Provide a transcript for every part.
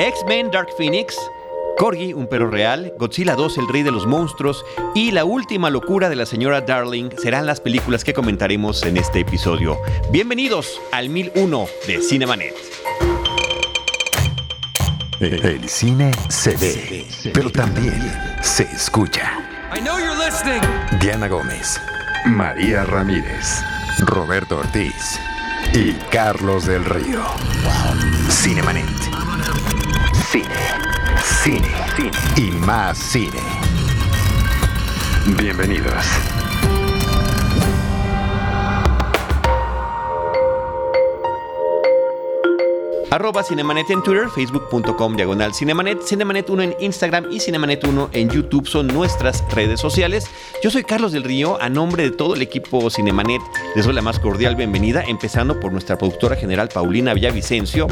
X-Men Dark Phoenix, Corgi, un perro real, Godzilla 2, el rey de los monstruos y la última locura de la señora Darling serán las películas que comentaremos en este episodio. Bienvenidos al 1001 de Cinemanet. El cine se ve, pero también se escucha. Diana Gómez, María Ramírez, Roberto Ortiz y Carlos del Río. Cinemanet. Cine, cine, cine y más cine. Bienvenidos. Arroba Cinemanet en Twitter, facebook.com diagonal Cinemanet, Cinemanet 1 en Instagram y Cinemanet 1 en YouTube son nuestras redes sociales. Yo soy Carlos del Río, a nombre de todo el equipo Cinemanet les doy la más cordial bienvenida, empezando por nuestra productora general Paulina Villavicencio,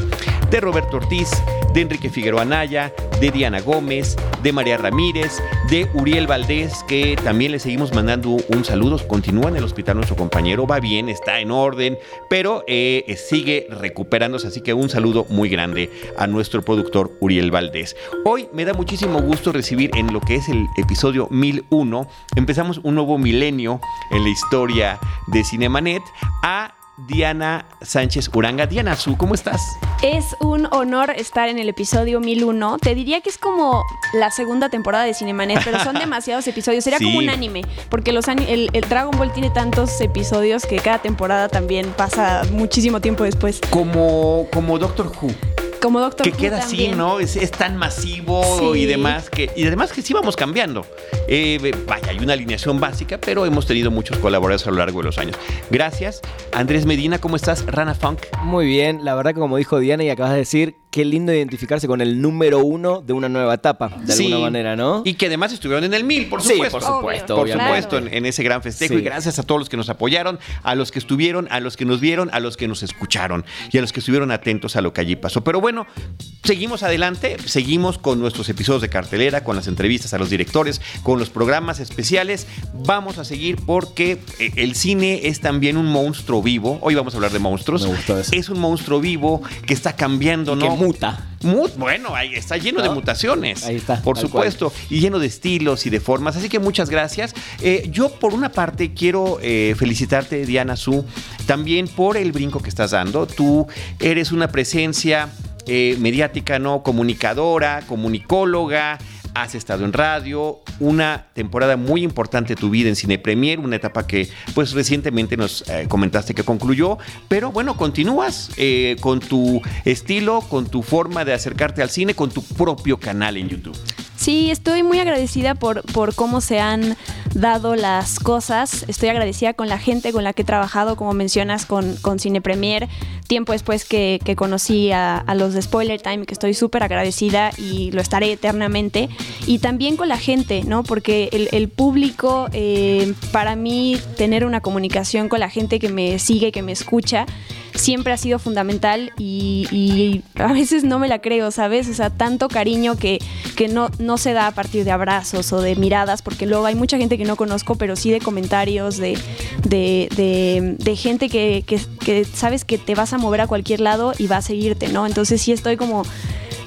de Roberto Ortiz, de Enrique Figueroa Anaya, de Diana Gómez, de María Ramírez, de Uriel Valdés, que también le seguimos mandando un saludo. Continúa en el hospital nuestro compañero, va bien, está en orden, pero eh, sigue recuperándose, así que un saludo muy grande a nuestro productor Uriel Valdés. Hoy me da muchísimo gusto recibir en lo que es el episodio 1001, empezamos un nuevo milenio en la historia de Cinemanet a Diana Sánchez Uranga. Diana Su, ¿cómo estás? Es un honor estar en el episodio 1001. Te diría que es como la segunda temporada de Cinemanet, pero son demasiados episodios. Sería como un anime, porque los el, el, Dragon Ball tiene tantos episodios que cada temporada también pasa muchísimo tiempo después. Como, como Doctor Who. Como Doctor Que queda así, ¿no? Es, tan masivo y demás que. Y además que sí vamos cambiando. Eh, vaya, hay una alineación básica, pero hemos tenido muchos colaboradores a lo largo de los años. Gracias. Andrés Medina, ¿cómo estás? Rana Funk. Muy bien, la verdad que como dijo Diana y acabas de decir, qué lindo identificarse con el número uno de una nueva etapa, de alguna manera, ¿no? Y que además estuvieron en el mil, por supuesto. por supuesto. por supuesto, en, ese gran festejo. Y gracias a todos los que nos apoyaron, a los que estuvieron, a los que nos vieron, a los que nos escucharon y a los que estuvieron atentos a lo que allí pasó. Pero bueno, seguimos adelante, seguimos con nuestros episodios de cartelera, con las entrevistas a los directores, con los programas especiales. Vamos a seguir porque eh, el cine es también un monstruo vivo. Hoy vamos a hablar de monstruos. Me gustó eso. Es un monstruo vivo que está cambiando, ¿no? Muta. bueno, ahí está lleno de mutaciones. Ahí está. Por supuesto. Y lleno de estilos y de formas. Así que muchas gracias. Eh, yo, por una parte, quiero eh, felicitarte, Diana Su, también por el brinco que estás dando. Tú eres una presencia eh, mediática, ¿no? Comunicadora, comunicóloga has estado en radio, una temporada muy importante de tu vida en Cine Premier, una etapa que pues recientemente nos eh, comentaste que concluyó, pero bueno, continúas eh, con tu estilo, con tu forma de acercarte al cine, con tu propio canal en YouTube. Sí, estoy muy agradecida por, por cómo se han dado las cosas. Estoy agradecida con la gente con la que he trabajado, como mencionas, con, con Cine Premier. Tiempo después que, conocí a, los de Spoiler Time, que estoy súper agradecida y lo estaré eternamente. Y también con la gente, ¿no? Porque el, público, eh, para mí, tener una comunicación con la gente que me sigue, que me escucha, siempre ha sido fundamental y, a veces no me la creo, ¿sabes? O sea, tanto cariño que, que no, no se da a partir de abrazos o de miradas, porque luego hay mucha gente que no conozco, pero sí de comentarios, de, de, gente que, que, sabes que te vas a mover a cualquier lado y va a seguirte, ¿no? Entonces sí estoy como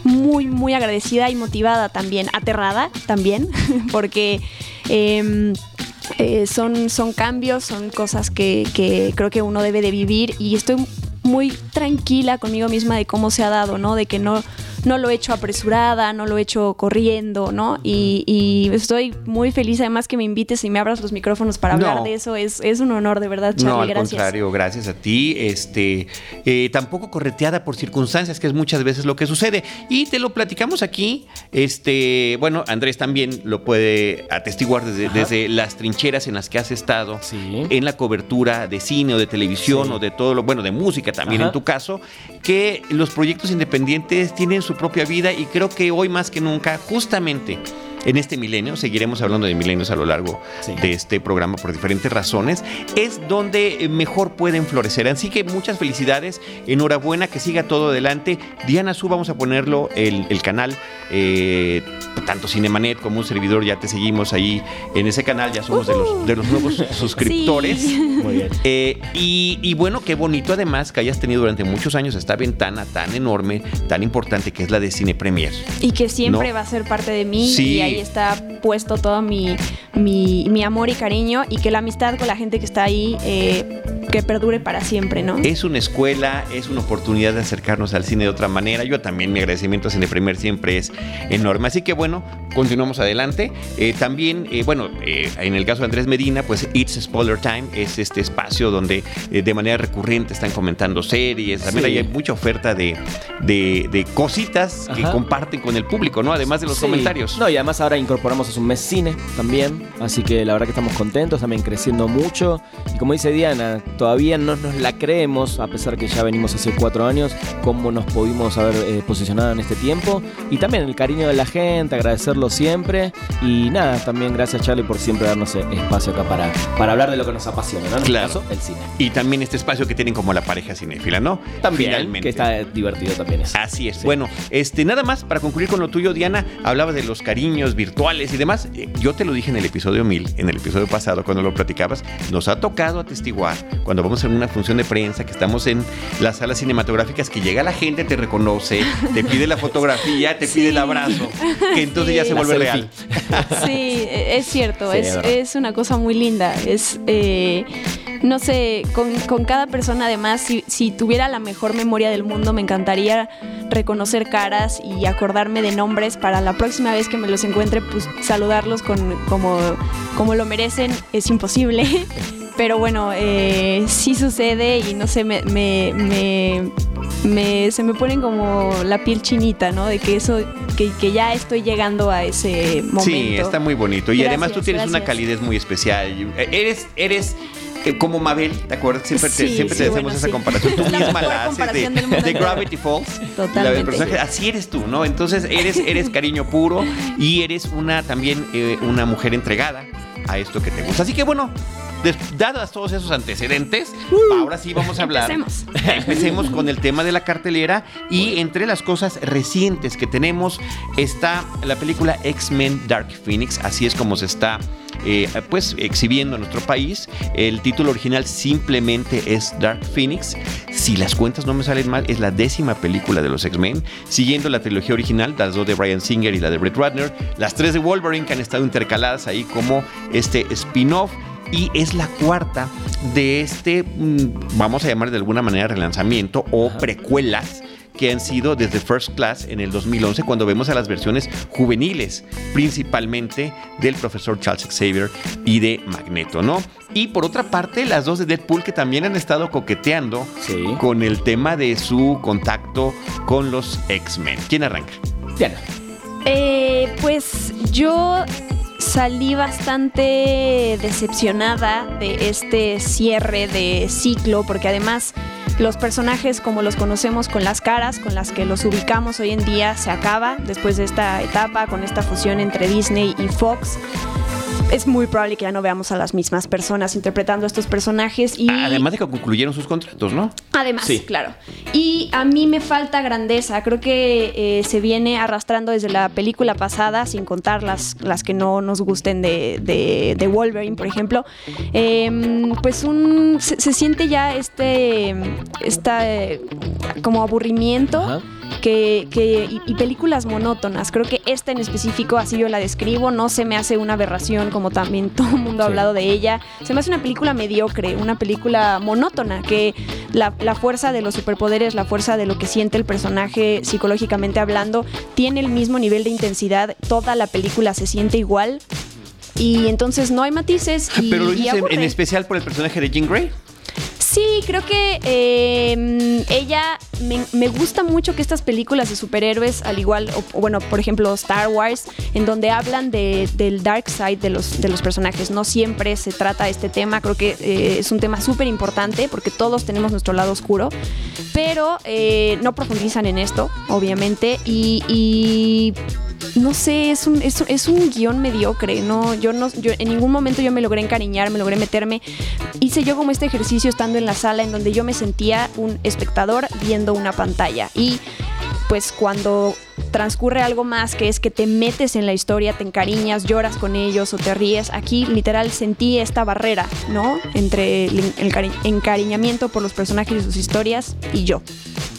muy, muy agradecida y motivada también, aterrada también, porque... Em, eh, son, son cambios, son cosas que, que, creo que uno debe de vivir y estoy muy tranquila conmigo misma de cómo se ha dado, ¿no? De que no, no lo he hecho apresurada, no lo he hecho corriendo, ¿no? Y, estoy muy feliz además que me invites y me abras los micrófonos para hablar de eso. Es, es, un honor, de verdad, Charlie. No, al gracias. contrario, gracias a ti. Este, eh, tampoco correteada por circunstancias, que es muchas veces lo que sucede. Y te lo platicamos aquí. Este, bueno, Andrés también lo puede atestiguar desde, desde las trincheras en las que has estado en la cobertura de cine o de televisión o de todo lo, bueno, de música también en tu caso, que los proyectos independientes tienen su propia vida y creo que hoy más que nunca, justamente en este milenio, seguiremos hablando de milenios a lo largo de este programa por diferentes razones, es donde mejor pueden florecer. Así que muchas felicidades, enhorabuena, que siga todo adelante. Diana Su, vamos a ponerlo el, el canal, eh, tanto Cinemanet como un servidor, ya te seguimos ahí en ese canal, ya somos de, los, de los nuevos suscriptores. Muy bien. Eh, y, bueno, qué bonito además que hayas tenido durante muchos años esta ventana tan enorme, tan importante que es la de Cine Premier. Y que siempre va a ser parte de mí y ahí está puesto todo mi, mi, amor y cariño y que la amistad con la gente que está ahí eh, que perdure para siempre, ¿no? Es una escuela, es una oportunidad de acercarnos al cine de otra manera. Yo también mi agradecimiento a Cine Premier siempre es enorme. Así que bueno, continuamos adelante. Eh, también, eh, bueno, en el caso de Andrés Medina, pues It's Spoiler Time es este espacio donde de manera recurrente están comentando series. También hay mucha oferta de, de, cositas que comparten con el público, ¿no? Además de los comentarios. No, y además ahora incorporamos a un mes cine también. Así que la verdad que estamos contentos, también creciendo mucho. Y como dice Diana, todavía no nos la creemos, a pesar que ya venimos hace cuatro años, cómo nos pudimos haber eh, posicionado en este tiempo. Y también el cariño de la gente, agradecerlo siempre. Y nada, también gracias Charlie por siempre darnos eh, espacio acá para, para hablar de lo que nos apasiona, ¿no? En claro. Caso, el cine. Y también este espacio que tienen como la pareja cinéfila, ¿no? También, Finalmente. que está divertido también. Así es. Bueno, este, nada más para concluir con lo tuyo, Diana, hablaba de los cariños virtuales y demás. Eh, yo te lo dije en el episodio 1000, en el episodio pasado, cuando lo platicabas, nos ha tocado atestiguar cuando vamos a una función de prensa, que estamos en las salas cinematográficas, que llega la gente, te reconoce, te pide la fotografía, te pide el abrazo, que entonces ya se vuelve real. Sí, es cierto, es, una cosa muy linda. Es. Eh, no sé, con, cada persona además, si, tuviera la mejor memoria del mundo, me encantaría reconocer caras y acordarme de nombres para la próxima vez que me los encuentre, pues saludarlos con, como, como lo merecen. Es imposible. Pero bueno, eh, sí sucede y no sé, me, me, me, se me ponen como la piel chinita, ¿no? De que eso, que, que ya estoy llegando a ese momento. Sí, está muy bonito. Y además tú tienes una calidez muy especial. Eres, eres como Mabel, ¿te acuerdas? Siempre te, siempre te hacemos esa comparación. Tú misma la haces de, Gravity Falls. Totalmente. así eres tú, ¿no? Entonces eres, eres cariño puro y eres una también eh, una mujer entregada a esto que te gusta. Así que bueno, dadas todos esos antecedentes, uh, ahora sí vamos a hablar. Empecemos. Empecemos con el tema de la cartelera y entre las cosas recientes que tenemos está la película X-Men Dark Phoenix, así es como se está eh, pues exhibiendo en nuestro país. El título original simplemente es Dark Phoenix. Si las cuentas no me salen mal, es la décima película de los X-Men, siguiendo la trilogía original, las dos de Brian Singer y la de Brett Ratner, las tres de Wolverine que han estado intercaladas ahí como este spin-off y es la cuarta de este, mm, vamos a llamar de alguna manera relanzamiento o precuelas que han sido desde First Class en el 2011 cuando vemos a las versiones juveniles, principalmente del profesor Charles Xavier y de Magneto, ¿no? Y por otra parte, las dos de Deadpool que también han estado coqueteando con el tema de su contacto con los X-Men. ¿Quién arranca? Diana. Eh, pues yo salí bastante decepcionada de este cierre de ciclo, porque además los personajes como los conocemos con las caras con las que los ubicamos hoy en día se acaba después de esta etapa con esta fusión entre Disney y Fox es muy probable que ya no veamos a las mismas personas interpretando a estos personajes. Y... Además de que concluyeron sus contratos, ¿no? Además, sí. claro. Y a mí me falta grandeza. Creo que eh, se viene arrastrando desde la película pasada, sin contar las, las que no nos gusten de, de, Wolverine, por ejemplo. Em, pues un, se, siente ya este, esta, eh, como aburrimiento que, y, películas monótonas. Creo que esta en específico, así yo la describo, no se me hace una aberración como también todo el mundo ha hablado de ella. Se me hace una película mediocre, una película monótona, que la, la fuerza de los superpoderes, la fuerza de lo que siente el personaje psicológicamente hablando, tiene el mismo nivel de intensidad. Toda la película se siente igual. Y entonces no hay matices. Y, Pero lo dices en especial por el personaje de Jean Grey. Sí, creo que em, ella me, gusta mucho que estas películas de superhéroes, al igual, bueno, por ejemplo Star Wars, en donde hablan del dark side de los, de los personajes. No siempre se trata este tema, creo que eh, es un tema súper importante porque todos tenemos nuestro lado oscuro, pero eh, no profundizan en esto, obviamente, y no sé, es un, es, es, un guion mediocre, ¿no? Yo no, yo en ningún momento yo me logré encariñar, me logré meterme. Hice yo como este ejercicio estando en la sala en donde yo me sentía un espectador viendo una pantalla. Y pues cuando transcurre algo más, que es que te metes en la historia, te encariñas, lloras con ellos o te ríes. Aquí literal sentí esta barrera, ¿no? Entre el, encariñamiento por los personajes y sus historias y yo.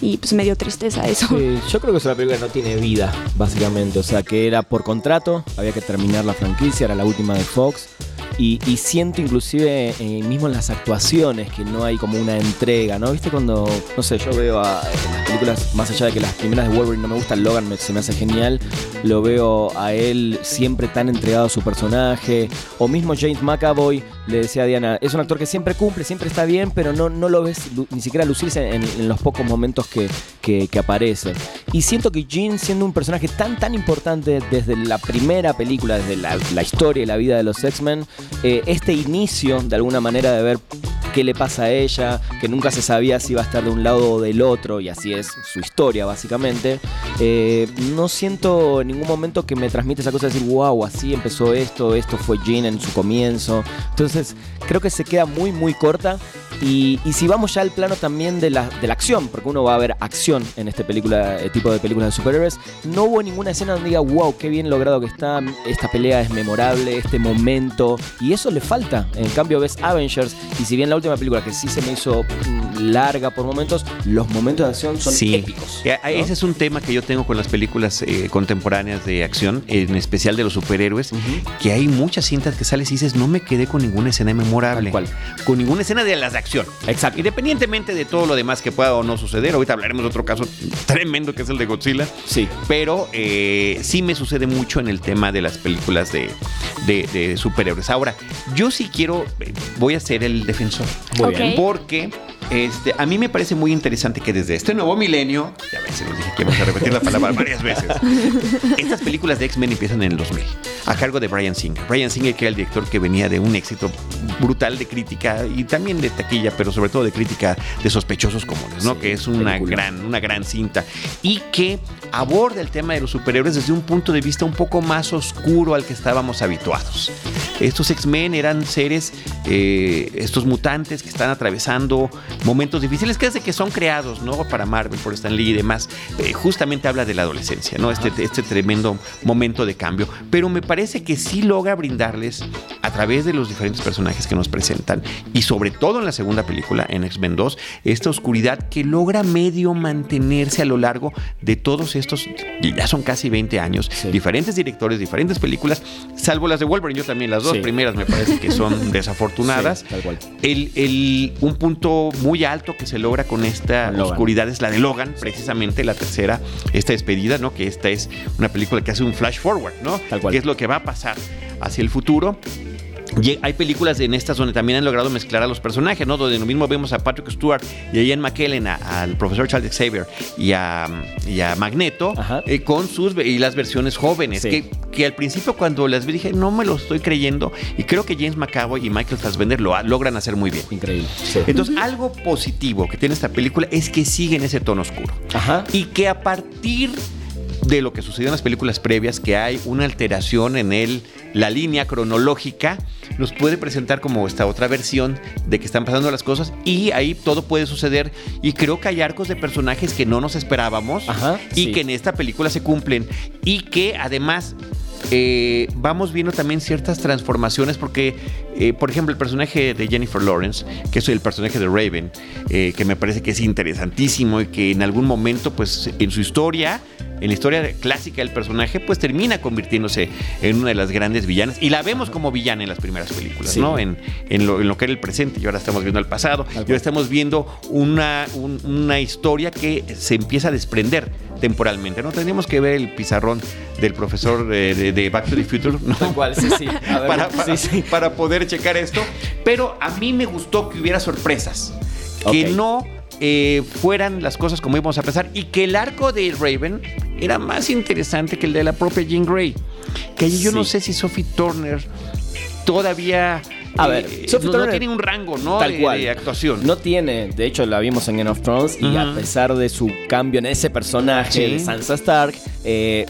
Y pues me dio tristeza eso. yo creo que es una película que no tiene vida, básicamente. O sea, que era por contrato, había que terminar la franquicia, era la última de Fox. Y, siento inclusive eh, mismo en las actuaciones que no hay como una entrega, ¿no? ¿Viste cuando, no sé, yo veo a, las películas, más allá de que las primeras de Wolverine no me gustan, Logan se me hace genial, lo veo a él siempre tan entregado a su personaje, o mismo James McAvoy, le decía a Diana, es un actor que siempre cumple, siempre está bien, pero no, no lo ves ni siquiera lucirse en, los pocos momentos que, que, aparece. Y siento que Jean, siendo un personaje tan, tan importante desde la primera película, desde la, la historia y la vida de los X-Men, eh, este inicio, de alguna manera, de ver qué le pasa a ella, que nunca se sabía si iba a estar de un lado o del otro, y así es su historia, básicamente. Eh, no siento en ningún momento que me transmite esa cosa de decir, wow, así empezó esto, esto fue Jean en su comienzo. Entonces, creo que se queda muy, muy corta. Y, si vamos ya al plano también de la, de la acción, porque uno va a ver acción en este película, eh, tipo de películas de superhéroes, no hubo ninguna escena donde diga, wow, qué bien logrado que está, esta pelea es memorable, este momento, y eso le falta. En cambio ves Avengers, y si bien la última película que sí se me hizo mm, larga por momentos, los momentos de acción son épicos. Ese es un tema que yo tengo con las películas eh, contemporáneas de acción, en especial de los superhéroes, que hay muchas cintas que sales y dices, no me quedé con ninguna escena memorable. Con ninguna escena de las de acción. Exacto. Independientemente de todo lo demás que pueda o no suceder, ahorita hablaremos de otro caso tremendo que es el de Godzilla. Sí. Pero eh, sí me sucede mucho en el tema de las películas de, de superhéroes. Ahora, yo sí quiero, eh, voy a ser el defensor. Muy bien. Porque este, a mí me parece muy interesante que desde este nuevo milenio, ya ven, se los dije que vamos a repetir la palabra varias veces, estas películas de X-Men empiezan en el 2000, a cargo de Brian Singer. Brian Singer, que era el director que venía de un éxito brutal de crítica y también de taquilla, pero sobre todo de crítica de sospechosos comunes, ¿no? que es una gran, una gran cinta y que aborda el tema de los superhéroes desde un punto de vista un poco más oscuro al que estábamos habituados. Estos X-Men eran seres, eh, estos mutantes que están atravesando momentos difíciles que desde que son creados, ¿no? Para Marvel, por Stan Lee y demás, eh, justamente habla de la adolescencia, ¿no? Este, este tremendo momento de cambio. Pero me parece que sí logra brindarles, a través de los diferentes personajes que nos presentan, y sobre todo en la segunda película, en X-Men 2, esta oscuridad que logra medio mantenerse a lo largo de todos estos, ya son casi 20 años, diferentes directores, diferentes películas, salvo las de Wolverine, yo también las dos primeras me parece que son desafortunadas. tal cual. El, el, un punto muy alto que se logra con esta oscuridad es la de Logan, precisamente la tercera, esta despedida, ¿no? Que esta es una película que hace un flash forward, ¿no? Tal cual. Que es lo que va a pasar hacia el futuro. Hay películas en estas donde también han logrado mezclar a los personajes, ¿no? Donde lo mismo vemos a Patrick Stewart y a Ian McKellen, al profesor Charles Xavier y a, Magneto, eh, con sus y las versiones jóvenes. Que, que, al principio cuando las vi dije, no me lo estoy creyendo. Y creo que James McAvoy y Michael Fassbender lo logran hacer muy bien. Increíble. Entonces, algo positivo que tiene esta película es que sigue en ese tono oscuro. Ajá. Y que a partir de lo que sucedió en las películas previas, que hay una alteración en el, la línea cronológica, nos puede presentar como esta otra versión de que están pasando las cosas y ahí todo puede suceder. Y creo que hay arcos de personajes que no nos esperábamos y que en esta película se cumplen y que además eh, vamos viendo también ciertas transformaciones porque, eh, por ejemplo, el personaje de Jennifer Lawrence, que es el personaje de Raven, eh, que me parece que es interesantísimo y que en algún momento, pues en su historia, en la historia clásica del personaje, pues termina convirtiéndose en una de las grandes villanas. Y la vemos como villana en las primeras películas, ¿no? En, lo, que era el presente. Y ahora estamos viendo el pasado. Y ahora estamos viendo una, una historia que se empieza a desprender temporalmente. No tendríamos que ver el pizarrón del profesor de, Back to the Future, ¿no? sí, sí. para, poder checar esto. Pero a mí me gustó que hubiera sorpresas. Que no eh, fueran las cosas como íbamos a pensar y que el arco de Raven era más interesante que el de la propia Jean Grey. Que allí yo no sé si Sophie Turner todavía a ver, eh, no, tiene un rango, ¿no? Tal cual. De actuación. No tiene. De hecho, la vimos en Game of Thrones y a pesar de su cambio en ese personaje de Sansa Stark, eh,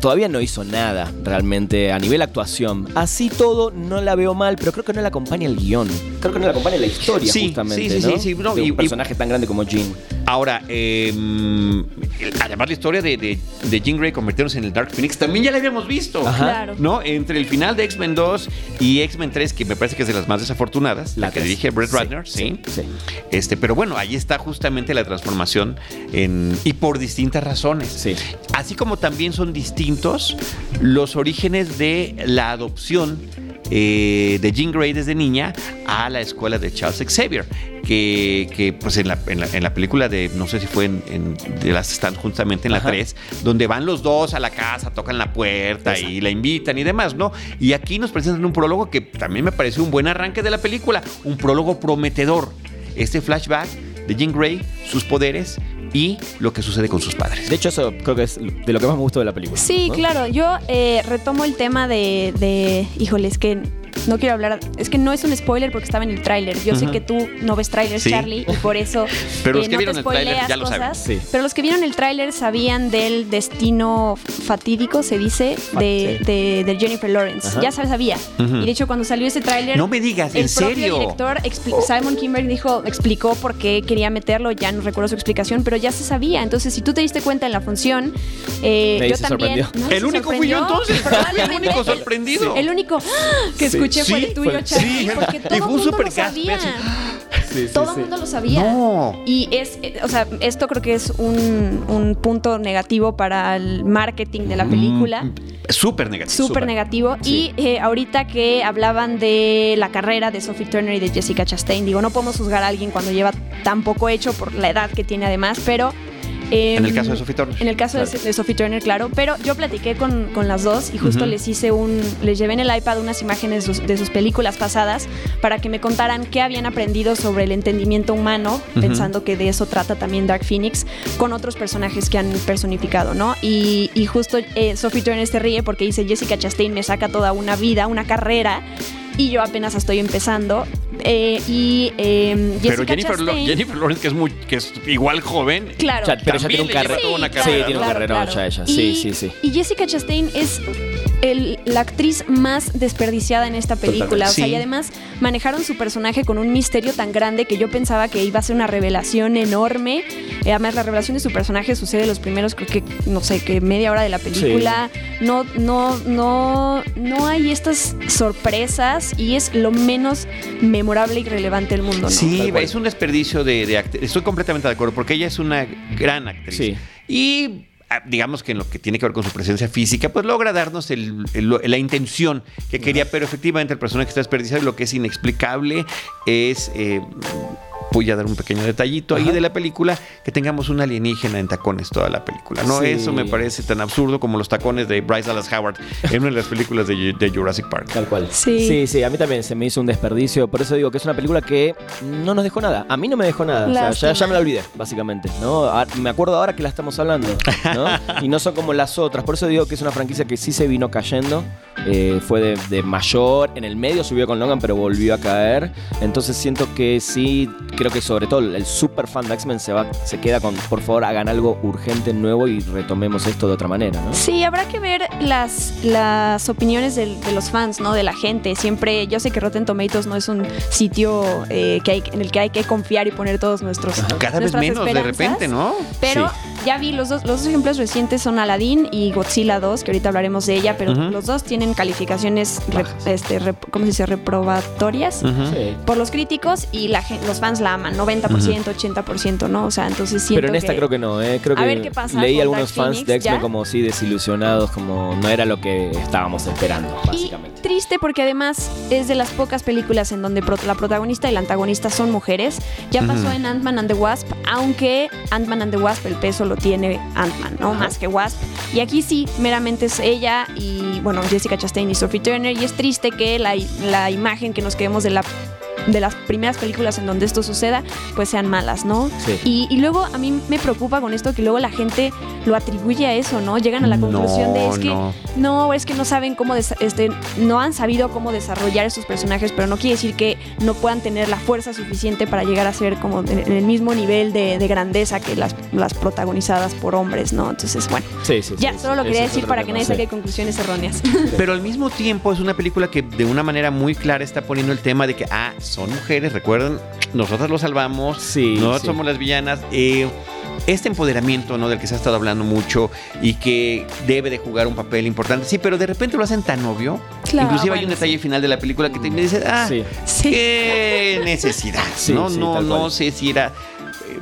todavía no hizo nada realmente a nivel actuación. Así todo no la veo mal, pero creo que no la acompaña el guion. Creo que no la acompaña la historia Sí, justamente, sí, sí, ¿no? sí, sí, no, De y- un personaje tan grande como Jean. Ahora, eh, además la historia de, de, de Jean Grey convirtiéndose en el Dark Phoenix también ya la habíamos visto. Ajá. Claro. ¿No? Entre el final de X-Men 2 y X-Men 3, que me parece que es de las más desafortunadas, la, que dirige Brett Sí, Ratner, sí. sí. Este, pero bueno, ahí está justamente la transformación en, y por distintas razones. Sí. Así como también son distintos los orígenes de la adopción eh, de Jean Grey desde niña a la escuela de Charles Xavier. Que, que, pues en la, en, la, en la película de, no sé si fue en, en- de las están justamente en la Ajá. 3, donde van los dos a la casa, tocan la puerta y la invitan y demás, ¿no? Y aquí nos presentan un prólogo que también me pareció un buen arranque de la película, un prólogo prometedor. Este flashback de Jean Grey, sus poderes y lo que sucede con sus padres. De hecho, eso creo que es de lo que más me gustó de la película. Sí, ¿no? claro. Yo eh, retomo el tema de, de, híjole, es que no quiero hablar, es que no es un spoiler porque estaba en el tráiler. Yo sé que tú no ves trailers, Sí. Charlie, y por eso Pero los que no vieron te el tráiler spoileas ya lo saben. cosas. Sí. Pero los que vieron el tráiler sabían del destino fatídico, se dice, de, de, de Jennifer Lawrence. Ajá. Ya se sabía. Y de hecho, cuando salió ese tráiler... No me digas, el ¿en serio? propio director, expli- Simon Kimber, dijo, explicó por qué quería meterlo, ya no recuerdo su explicación, pero ya se sabía. Entonces, si tú te diste cuenta en la función, eh, yo se también... El se único fui yo entonces. probablemente. El único sorprendido. El único ¡ah! que Sí. Escuché fue Sí, el tuyo, fue- Charlie, sí. porque Y todo fue el un mundo lo sabía. así. Sí, sí, Todo el sí. mundo lo sabía. No. Y es, eh, o sea, esto creo que es un, un punto negativo para el marketing de la película. Mm, Súper negativo. Súper Súper. negativo. Sí. Y eh, ahorita que hablaban de la carrera de Sophie Turner y de Jessica Chastain, digo, no podemos juzgar a alguien cuando lleva tan poco hecho por la edad que tiene además, pero... eh, En el caso de Sophie Turner. En el caso de- Claro. de, Sophie Turner, claro. Pero yo platiqué con, con las dos y justo les hice un... Les llevé en el iPad unas imágenes de sus, de sus películas pasadas para que me contaran qué habían aprendido sobre el entendimiento humano, pensando que de eso trata también Dark Phoenix, con otros personajes que han personificado, ¿no? Y, y justo eh, Sophie Turner se ríe porque dice, Jessica Chastain me saca toda una vida, una carrera, y yo apenas estoy empezando. Eh, y eh, Jessica Pero Jennifer, Lo-. Jennifer Lawrence, que es, muy, que es igual joven. Claro. Pero ya tiene un carrera. toda una Sí, carrera, tiene un ya ella. Y- Sí, sí, sí. Y Jessica Chastain es el- la actriz más desperdiciada en esta película. Totalmente. O sea, Sí. y además manejaron su personaje con un misterio tan grande que yo pensaba que iba a ser una revelación enorme. Eh, además, la revelación de su personaje sucede los primeros, creo que, no sé, que media hora de la película. No, no, no, no hay estas sorpresas y es lo menos memorable y relevante del mundo, ¿no? Sí, es un desperdicio de, de act- Estoy completamente de acuerdo, porque ella es una gran actriz. Sí. Y ah, digamos que en lo que tiene que ver con su presencia física, pues logra darnos el- el- la intención que quería, pero efectivamente el personaje está desperdiciado y lo que es inexplicable es... eh, Voy a dar un pequeño detallito ahí de la película, que tengamos un alienígena en tacones toda la película. No, Sí. eso me parece tan absurdo como los tacones de Bryce Dallas Howard en una de las películas de, de Jurassic Park. Tal cual. Sí. sí, sí, a mí también se me hizo un desperdicio. Por eso digo que es una película que no nos dejó nada. A mí no me dejó nada. O sea, ya, ya me la olvidé, básicamente. ¿no? Ah, Me acuerdo ahora que la estamos hablando. ¿no? y no son como las otras. Por eso digo que es una franquicia que sí se vino cayendo. Eh, fue de, de mayor. En el medio subió con Logan, pero volvió a caer. Entonces siento que sí, creo que sobre todo el super fan de X-Men se, va, se queda con, por favor, hagan algo urgente, nuevo y retomemos esto de otra manera, ¿no? Sí, habrá que ver las, las opiniones de los fans, ¿no? De la gente. Siempre, yo sé que Rotten Tomatoes no es un sitio eh, que hay, en el que hay que confiar y poner todos nuestros Cada vez menos, de repente, ¿no? Pero Sí. ya vi los dos, los dos ejemplos recientes son Aladdin y Godzilla 2, que ahorita hablaremos de ella, pero los dos tienen calificaciones, re- este, rep- ¿cómo se dice? Reprobatorias. Sí. Por los críticos y la, los fans la aman, 90%, 80%, ¿no? O sea, entonces siento Pero en esta que- creo que no, ¿eh? Creo A que ver qué pasa leí algunos Dark fans Phoenix, de X-Men como sí desilusionados, como no era lo que estábamos esperando, básicamente. Y triste porque además es de las pocas películas en donde la protagonista y la antagonista son mujeres. Ya pasó Ujú. en Ant-Man and the Wasp, aunque Ant-Man and the Wasp el peso lo tiene Ant-Man, ¿no? Ajá. Más que Wasp. Y aquí sí, meramente es ella y, bueno, Jessica Chastain y Sophie Turner. Y es triste que la, la imagen que nos quedemos de la de las primeras películas en donde esto suceda, pues sean malas, ¿no? Sí. Y, luego a mí me preocupa con esto que luego la gente lo atribuye a eso, ¿no? Llegan a la conclusión de es que no. no, es que no saben cómo, este, no han sabido cómo desarrollar estos personajes, pero no quiere decir que no puedan tener la fuerza suficiente para llegar a ser como en el mismo nivel de, de grandeza que las, las protagonizadas por hombres, ¿no? Entonces, bueno, Sí, sí, ya sí, solo lo quería decir para tema, que nadie sí. saque conclusiones erróneas. Pero al mismo tiempo es una película que de una manera muy clara está poniendo el tema de que, ah, son mujeres, recuerden, nosotras lo salvamos, Sí, nosotros sí. somos las villanas. eh, este empoderamiento, ¿no? Del que se ha estado hablando mucho y que debe de jugar un papel importante. Sí, pero de repente lo hacen tan obvio. Claro, Inclusive hay un detalle final de la película que te me dice, ah, Sí. Sí. qué necesidad. Sí, no, sí, no, no sé si era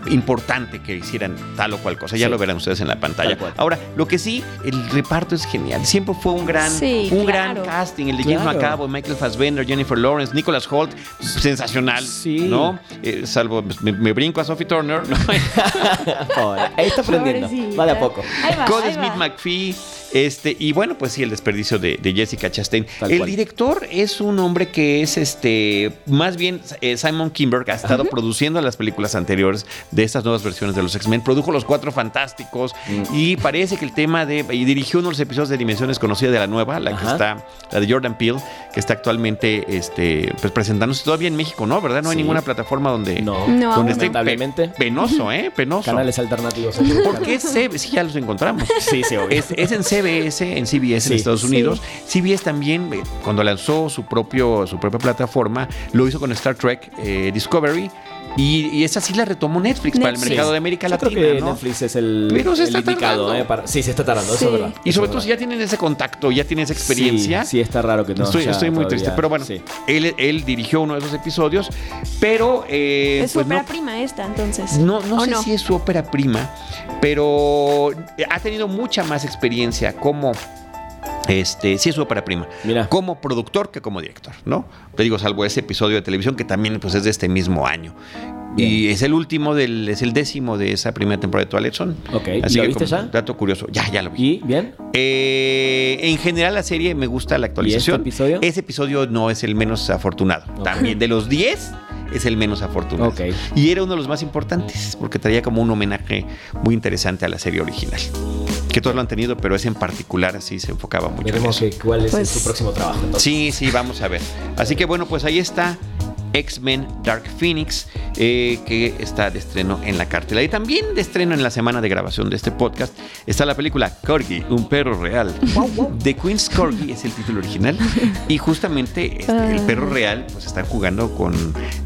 importante que hicieran tal o cual cosa. Ya Sí. lo verán ustedes en la pantalla. Ahora, lo que sí, el reparto es genial. Siempre fue un gran, Sí, un claro. gran casting. El de James Claro. McAvoy, Michael Fassbender, Jennifer Lawrence, Nicholas Holt, sensacional. Sí. ¿No? Eh, salvo, me, me brinco a Sophie Turner. Ahí está aprendiendo. Va de a poco. Cody Smith va. McPhee. Este, y bueno, pues sí, el desperdicio de, de Jessica Chastain. Tal el cual. director es un hombre que es este, más bien eh, Simon Kimberg, ha estado produciendo las películas anteriores de estas nuevas versiones de los X-Men, produjo Los Cuatro Fantásticos Mm. y parece que el tema de, y dirigió uno de los episodios de Dimensión Desconocida de la nueva, la que Ajá. está, la de Jordan Peele, que está actualmente este, pues presentándose todavía en México, ¿no? ¿Verdad? No hay Sí. ninguna plataforma donde, No. No, donde aún esté pe- penoso, ¿eh? Penoso. Canales alternativos. ¿Por qué CBS? Sí, ya los encontramos. Sí, sí, obvio. Es, es en CBS, en CBS Sí. en Estados Sí. Unidos. CBS también, eh, cuando lanzó su, propio, su propia plataforma, lo hizo con Star Trek eh, Discovery. Y, y esa sí la retomó Netflix, para el mercado de América Yo creo Latina, que ¿no? Netflix es el, Pero se el está indicado, tardando. ¿eh? para- sí, se está tardando, eso es verdad. Y sobre todo si ya tienen ese contacto, ya tienen esa experiencia. Sí, sí, está raro que no. estoy, estoy muy todavía- triste, pero bueno, Sí. él, él dirigió uno de esos episodios, pero eh, Es su pues ópera no, prima esta, entonces. No, no ¿O sé si es su ópera prima, pero ha tenido mucha más experiencia como. Este, sí es su ópera prima. Mira. Como productor que como director, ¿no? Te digo, salvo ese episodio de televisión que también pues, es de este mismo año. Y es el último del, es el décimo de esa primera temporada de Twilight Zone. Ok, Así ¿lo que viste ya? Dato curioso. Ya, ya lo vi. ¿Y bien? Eh, en general la serie me gusta la actualización. este episodio? Ese episodio no es el menos afortunado. También de los 10 es el menos afortunado. Y era uno de los más importantes porque traía como un homenaje muy interesante a la serie original. Que todos lo han tenido, pero ese en particular sí se enfocaba mucho en Veremos eso. que- cuál es Pues- su próximo trabajo. entonces. Sí, sí, vamos a ver. Así que bueno, pues ahí está X-Men Dark Phoenix, eh, que está de estreno en la cartela. Y también de estreno en la semana de grabación de este podcast está la película Corgi, un perro real. The Queen's Corgi es el título original. Y justamente este, el perro real, pues están jugando con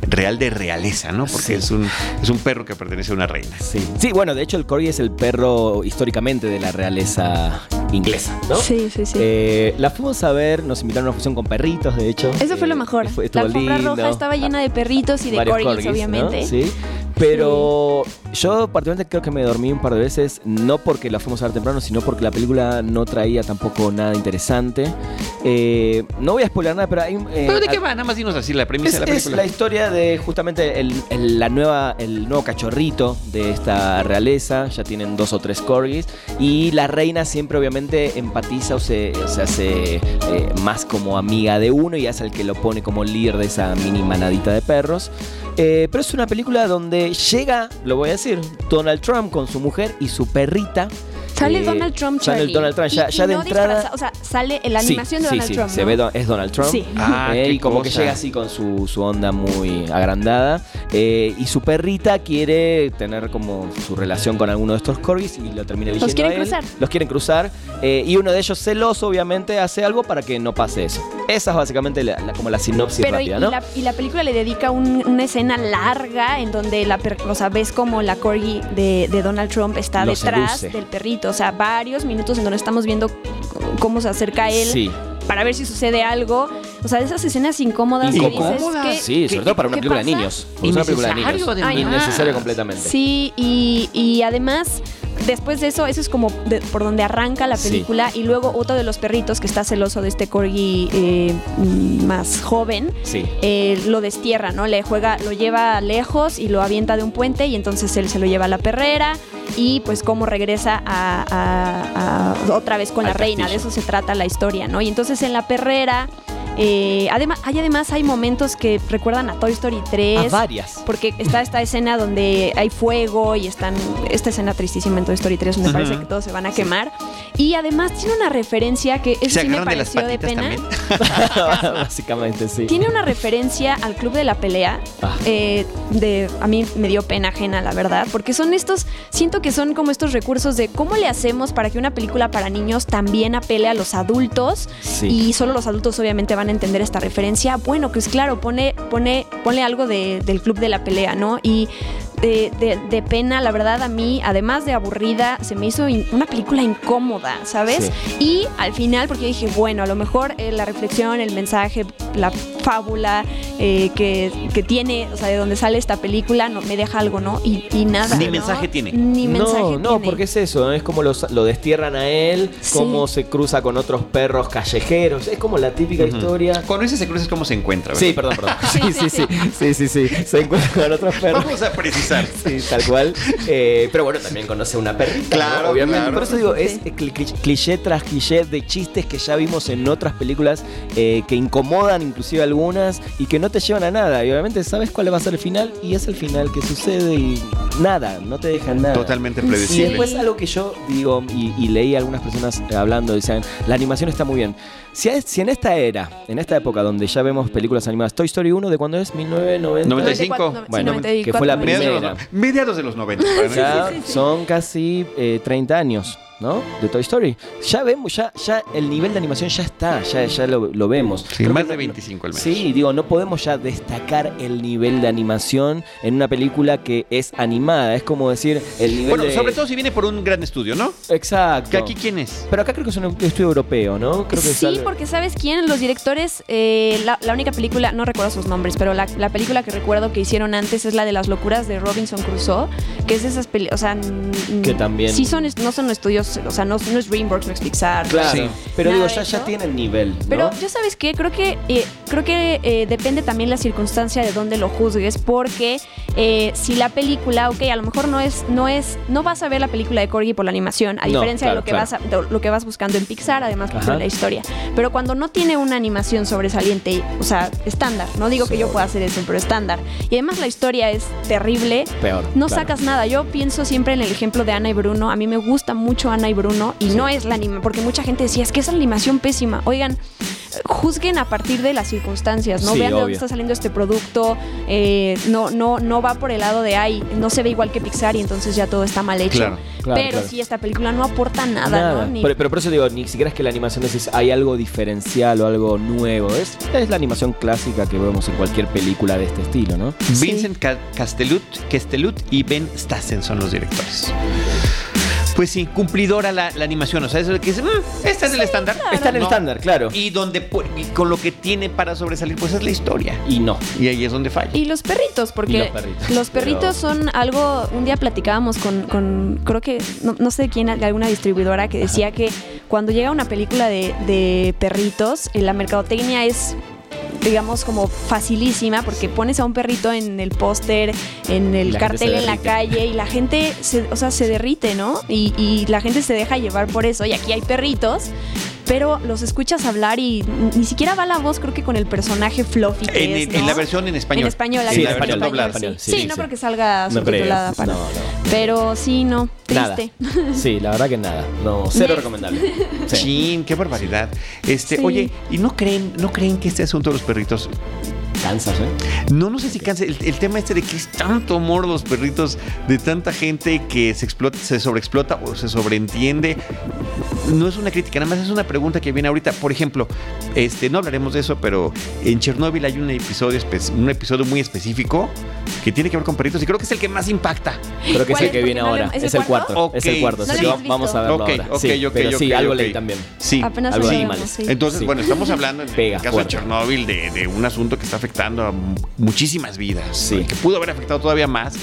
real de realeza, ¿no? Porque Sí. es, un, es un perro que pertenece a una reina. Sí. Sí, bueno, de hecho el corgi es el perro históricamente de la realeza inglesa, ¿no? Sí, sí, sí. Eh, la fuimos a ver, nos invitaron a una fusión con perritos, de hecho. Eso fue lo Eh, mejor. fue- la alfombra lindo. roja estaba llena de perritos y de corgis, corgis, ¿no? obviamente. Sí. Pero yo particularmente creo que me dormí un par de veces, no porque la fuimos a ver temprano, sino porque la película no traía tampoco nada interesante. Eh, no voy a spoiler nada, pero hay... eh, ¿Pero de qué va? Nada más dinos así la premisa es, de la es película. la historia de justamente el, el- la nueva, el nuevo cachorrito de esta realeza. Ya tienen dos o tres corgis. Y la reina siempre, obviamente, empatiza o se, se hace eh, más como amiga de uno y es el que lo pone como líder de esa mini manadita de perros. Eh, pero es una película donde llega, lo voy a decir, Donald Trump con su mujer y su perrita. Sale Eh, Donald Trump, Sale Charlie. Donald Trump. Ya, Y- ya y de no entrada. o sea, sale la Sí, animación de sí, Donald sí, Trump. Se ¿no? ve, do- es Donald Trump. Sí. Ah, Eh, qué y como que llega así con su, su onda muy agrandada. Eh, y su perrita quiere tener como su relación con alguno de estos corgis y lo termina eligiendo. quieren a él. cruzar. Los quieren cruzar. eh, y uno de ellos, celoso, obviamente, hace algo para que no pase eso. Esa es básicamente la- la- como la sinopsis Pero rápida, y ¿no? la, y la película le dedica un- una escena larga en donde la per- o sea, ves como la corgi de, de Donald Trump está Lo detrás seduce. del perrito. O sea, varios minutos en donde estamos viendo cómo se acerca a él Sí, para ver si sucede algo. O sea, de esas escenas incómodas que dices Incómodas. que... sí, sobre ¿Qué- todo para una película de niños. Una película de niños. Además. Innecesario completamente. Sí, y, y además, después de eso, eso es como de- por donde arranca la Sí. película. Y luego otro de los perritos que está celoso de este corgi eh, más joven. Sí. eh, lo destierra, ¿no? Le juega, lo lleva lejos y lo avienta de un puente y entonces él se lo lleva a la perrera y pues cómo regresa a, a- a- otra vez con Al la reina, de eso se trata la historia, ¿no? Y entonces en la perrera Eh, además, hay además hay momentos que recuerdan a Toy Story 3. A varias. Porque está esta escena donde hay fuego y están. Esta escena tristísima en Toy Story 3 donde Ujú. parece que todos se van a quemar. Y además tiene una referencia que eso ¿Se sí me de pareció de patitas pena. Básicamente, sí. Tiene una referencia al club de la pelea. Ah. eh, de, a mí me dio pena ajena, la verdad. Porque son estos. Siento que son como estos recursos de cómo le hacemos para que una película para niños también apele a los adultos. Sí. Y solo los adultos obviamente van entender esta referencia. Bueno, pues claro, pone, pone, pone algo de- del club de la pelea, ¿no? Y de, de- de pena, la verdad, a mí, además de aburrida, se me hizo in- una película incómoda, ¿sabes? Y al final, porque yo dije, bueno, a lo mejor eh, la reflexión, el mensaje, la fábula eh, que, que tiene, o sea, de donde sale esta película, no, me deja algo, ¿no? Y, y nada. Ni ¿no? mensaje tiene. Ni mensaje no, no, tiene. porque es eso, es como los- lo destierran a él, Sí. cómo se cruza con otros perros callejeros, es como la típica historia. Con ese se cruza es como se encuentra, ¿verdad? Sí, perdón, perdón. Sí, sí, sí, sí, sí, sí, se encuentra con otros perros. Vamos a precisar. Sí, tal cual. Eh, pero bueno, también conoce una perrita. Claro, ¿no? obviamente. claro. Por eso digo, es eh, cli- cliché tras cliché de chistes que ya vimos en otras películas eh, que incomodan inclusive algunas y que no te llevan a nada. Y obviamente sabes cuál va a ser el final y es el final que sucede y nada, no te dejan nada. Totalmente Y predecible. después algo que yo digo y, y leí a algunas personas eh, hablando, decían, la animación está muy bien. Si, es- si en esta era, en esta época donde ya vemos películas animadas, Toy Story 1 de cuándo es 1990. 95. 94, sí, Bueno, 94, que fue la Mediados de, primera. los, mediados de los 90. para Ya mí. son casi eh, 30 años, ¿no? De Toy Story. Ya vemos, ya, ya el nivel de animación ya está, ya, ya lo, lo vemos. Sí, Creo más que de no- 25 al menos. Sí, digo, no podemos ya destacar el nivel de animación en una película que es animada. Es como decir el nivel Bueno, de... sobre todo si viene por un gran estudio, ¿no? Exacto. ¿Que aquí quién es? Pero acá creo que es un estudio europeo, ¿no? Creo que sí, sale- porque ¿sabes quién? Los directores, eh, la, la única película, no recuerdo sus nombres, pero la, la película que recuerdo que hicieron antes es la de las locuras de Robinson Crusoe, que es de esas películas, o sea, Que también- Sí son, no son estudios, o sea, no, no es DreamWorks, no es Pixar. Claro, Sí. pero digo, ya, ya eso. tienen nivel, ¿no? Pero yo sabes qué, creo que eh, creo que eh, depende también la circunstancia de dónde lo juzgues, porque eh, si la película, ok, a lo mejor no es, no es, no vas a ver la película de Corgi por la animación, a No, diferencia claro, de lo que claro. vas a- de lo que vas buscando en Pixar, además Ajá. de la historia. Pero cuando no tiene una animación sobresaliente, o sea, estándar, no digo que yo pueda hacer eso, pero estándar. Y además la historia es terrible. Peor. No claro. sacas nada. Yo pienso siempre en el ejemplo de Ana y Bruno. A mí me gusta mucho Ana y Bruno y no es la anima, porque mucha gente decía, es que es animación pésima. Oigan, juzguen a partir de las circunstancias, ¿no? Sí, Vean de dónde está saliendo este producto. eh, no, no, no va por el lado de, ay, no se ve igual que Pixar y entonces ya todo está mal hecho. Claro, claro, Pero claro. sí, esta película no aporta nada, ¿no? Ni- Pero, pero por eso digo, ni siquiera es que la animación decís hay algo diferencial o algo nuevo. Es, es la animación clásica que vemos en cualquier película de este estilo, ¿no? Vincent Ca- Castellut, Castellut y Ben Stassen son los directores. Pues sí, cumplidora la, la animación. O sea, eso de que dice, "Mm, está en el estándar. Está en el ¿no? estándar, claro. Y donde pu- y con lo que tiene para sobresalir, pues es la historia. Y no. Y ahí es donde falla. Y los perritos, porque Y los perritos, los perritos pero- son algo, un día platicábamos con, con creo que, no, no sé quién, de alguna distribuidora que decía que cuando llega una película de, de perritos, eh, la mercadotecnia es digamos como facilísima porque pones a un perrito en el póster, en el la cartel en la calle y la gente se, o sea, se derrite, ¿no? Y, y la gente se deja llevar por eso. Y aquí hay perritos, pero los escuchas hablar y ni siquiera va la voz, creo que con el personaje Fluffy. que En, es, en- en ¿no? la versión en español. En español, aquí la en versión español, doblada. sí. español, Sí, sí, no sí. creo que salga No creo. subtitulada para. No, no. Pero sí, no. Nada. Triste. Sí, la verdad que nada. No, cero Me- recomendable. Sí. Chin, qué barbaridad. Este, Sí. oye, ¿y no creen, no creen que este asunto de los perritos Cansas, ¿eh? No, no sé si cansa. El, el tema este de que es tanto amor los perritos de tanta gente que se explota, se sobreexplota o se sobreentiende. No es una crítica, nada más es una pregunta que viene ahorita. Por ejemplo, este, no hablaremos de eso, pero en Chernobyl hay un episodio, un episodio muy específico que tiene que ver con perritos y creo que es el que más impacta. Creo que es ¿Cuál el que viene Porque no le- ahora. ¿es Es el cuarto. Es el cuarto. No vamos a verlo Ok, ahora. ok, Sí, pero sí, algo leí también. Sí, Apenas algo sí. Entonces, Sí. bueno, estamos hablando en Pega el caso fuerte. de Chernobyl de, de un asunto que está afectando a mu- muchísimas vidas, Sí. que pudo haber afectado todavía más.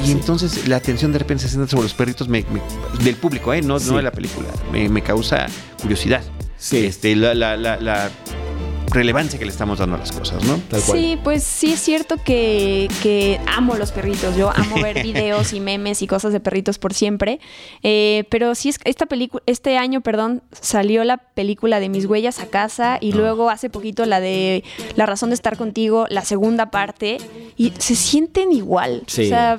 Y Sí. entonces la atención de repente se centra sobre los perritos me- me- del público, ¿eh? no, Sí. no de la película. Me, me causa curiosidad. Sí. Este, la, la- la- la- relevancia que le estamos dando a las cosas, ¿no? Tal cual. Sí, pues sí es cierto que, que amo los perritos. Yo amo ver videos y memes y cosas de perritos por siempre. Eh, pero sí es esta película, este año, perdón, salió la película de Mis huellas a casa y ah. luego hace poquito la de La razón de estar contigo, la segunda parte y se sienten igual. Sí. O sea,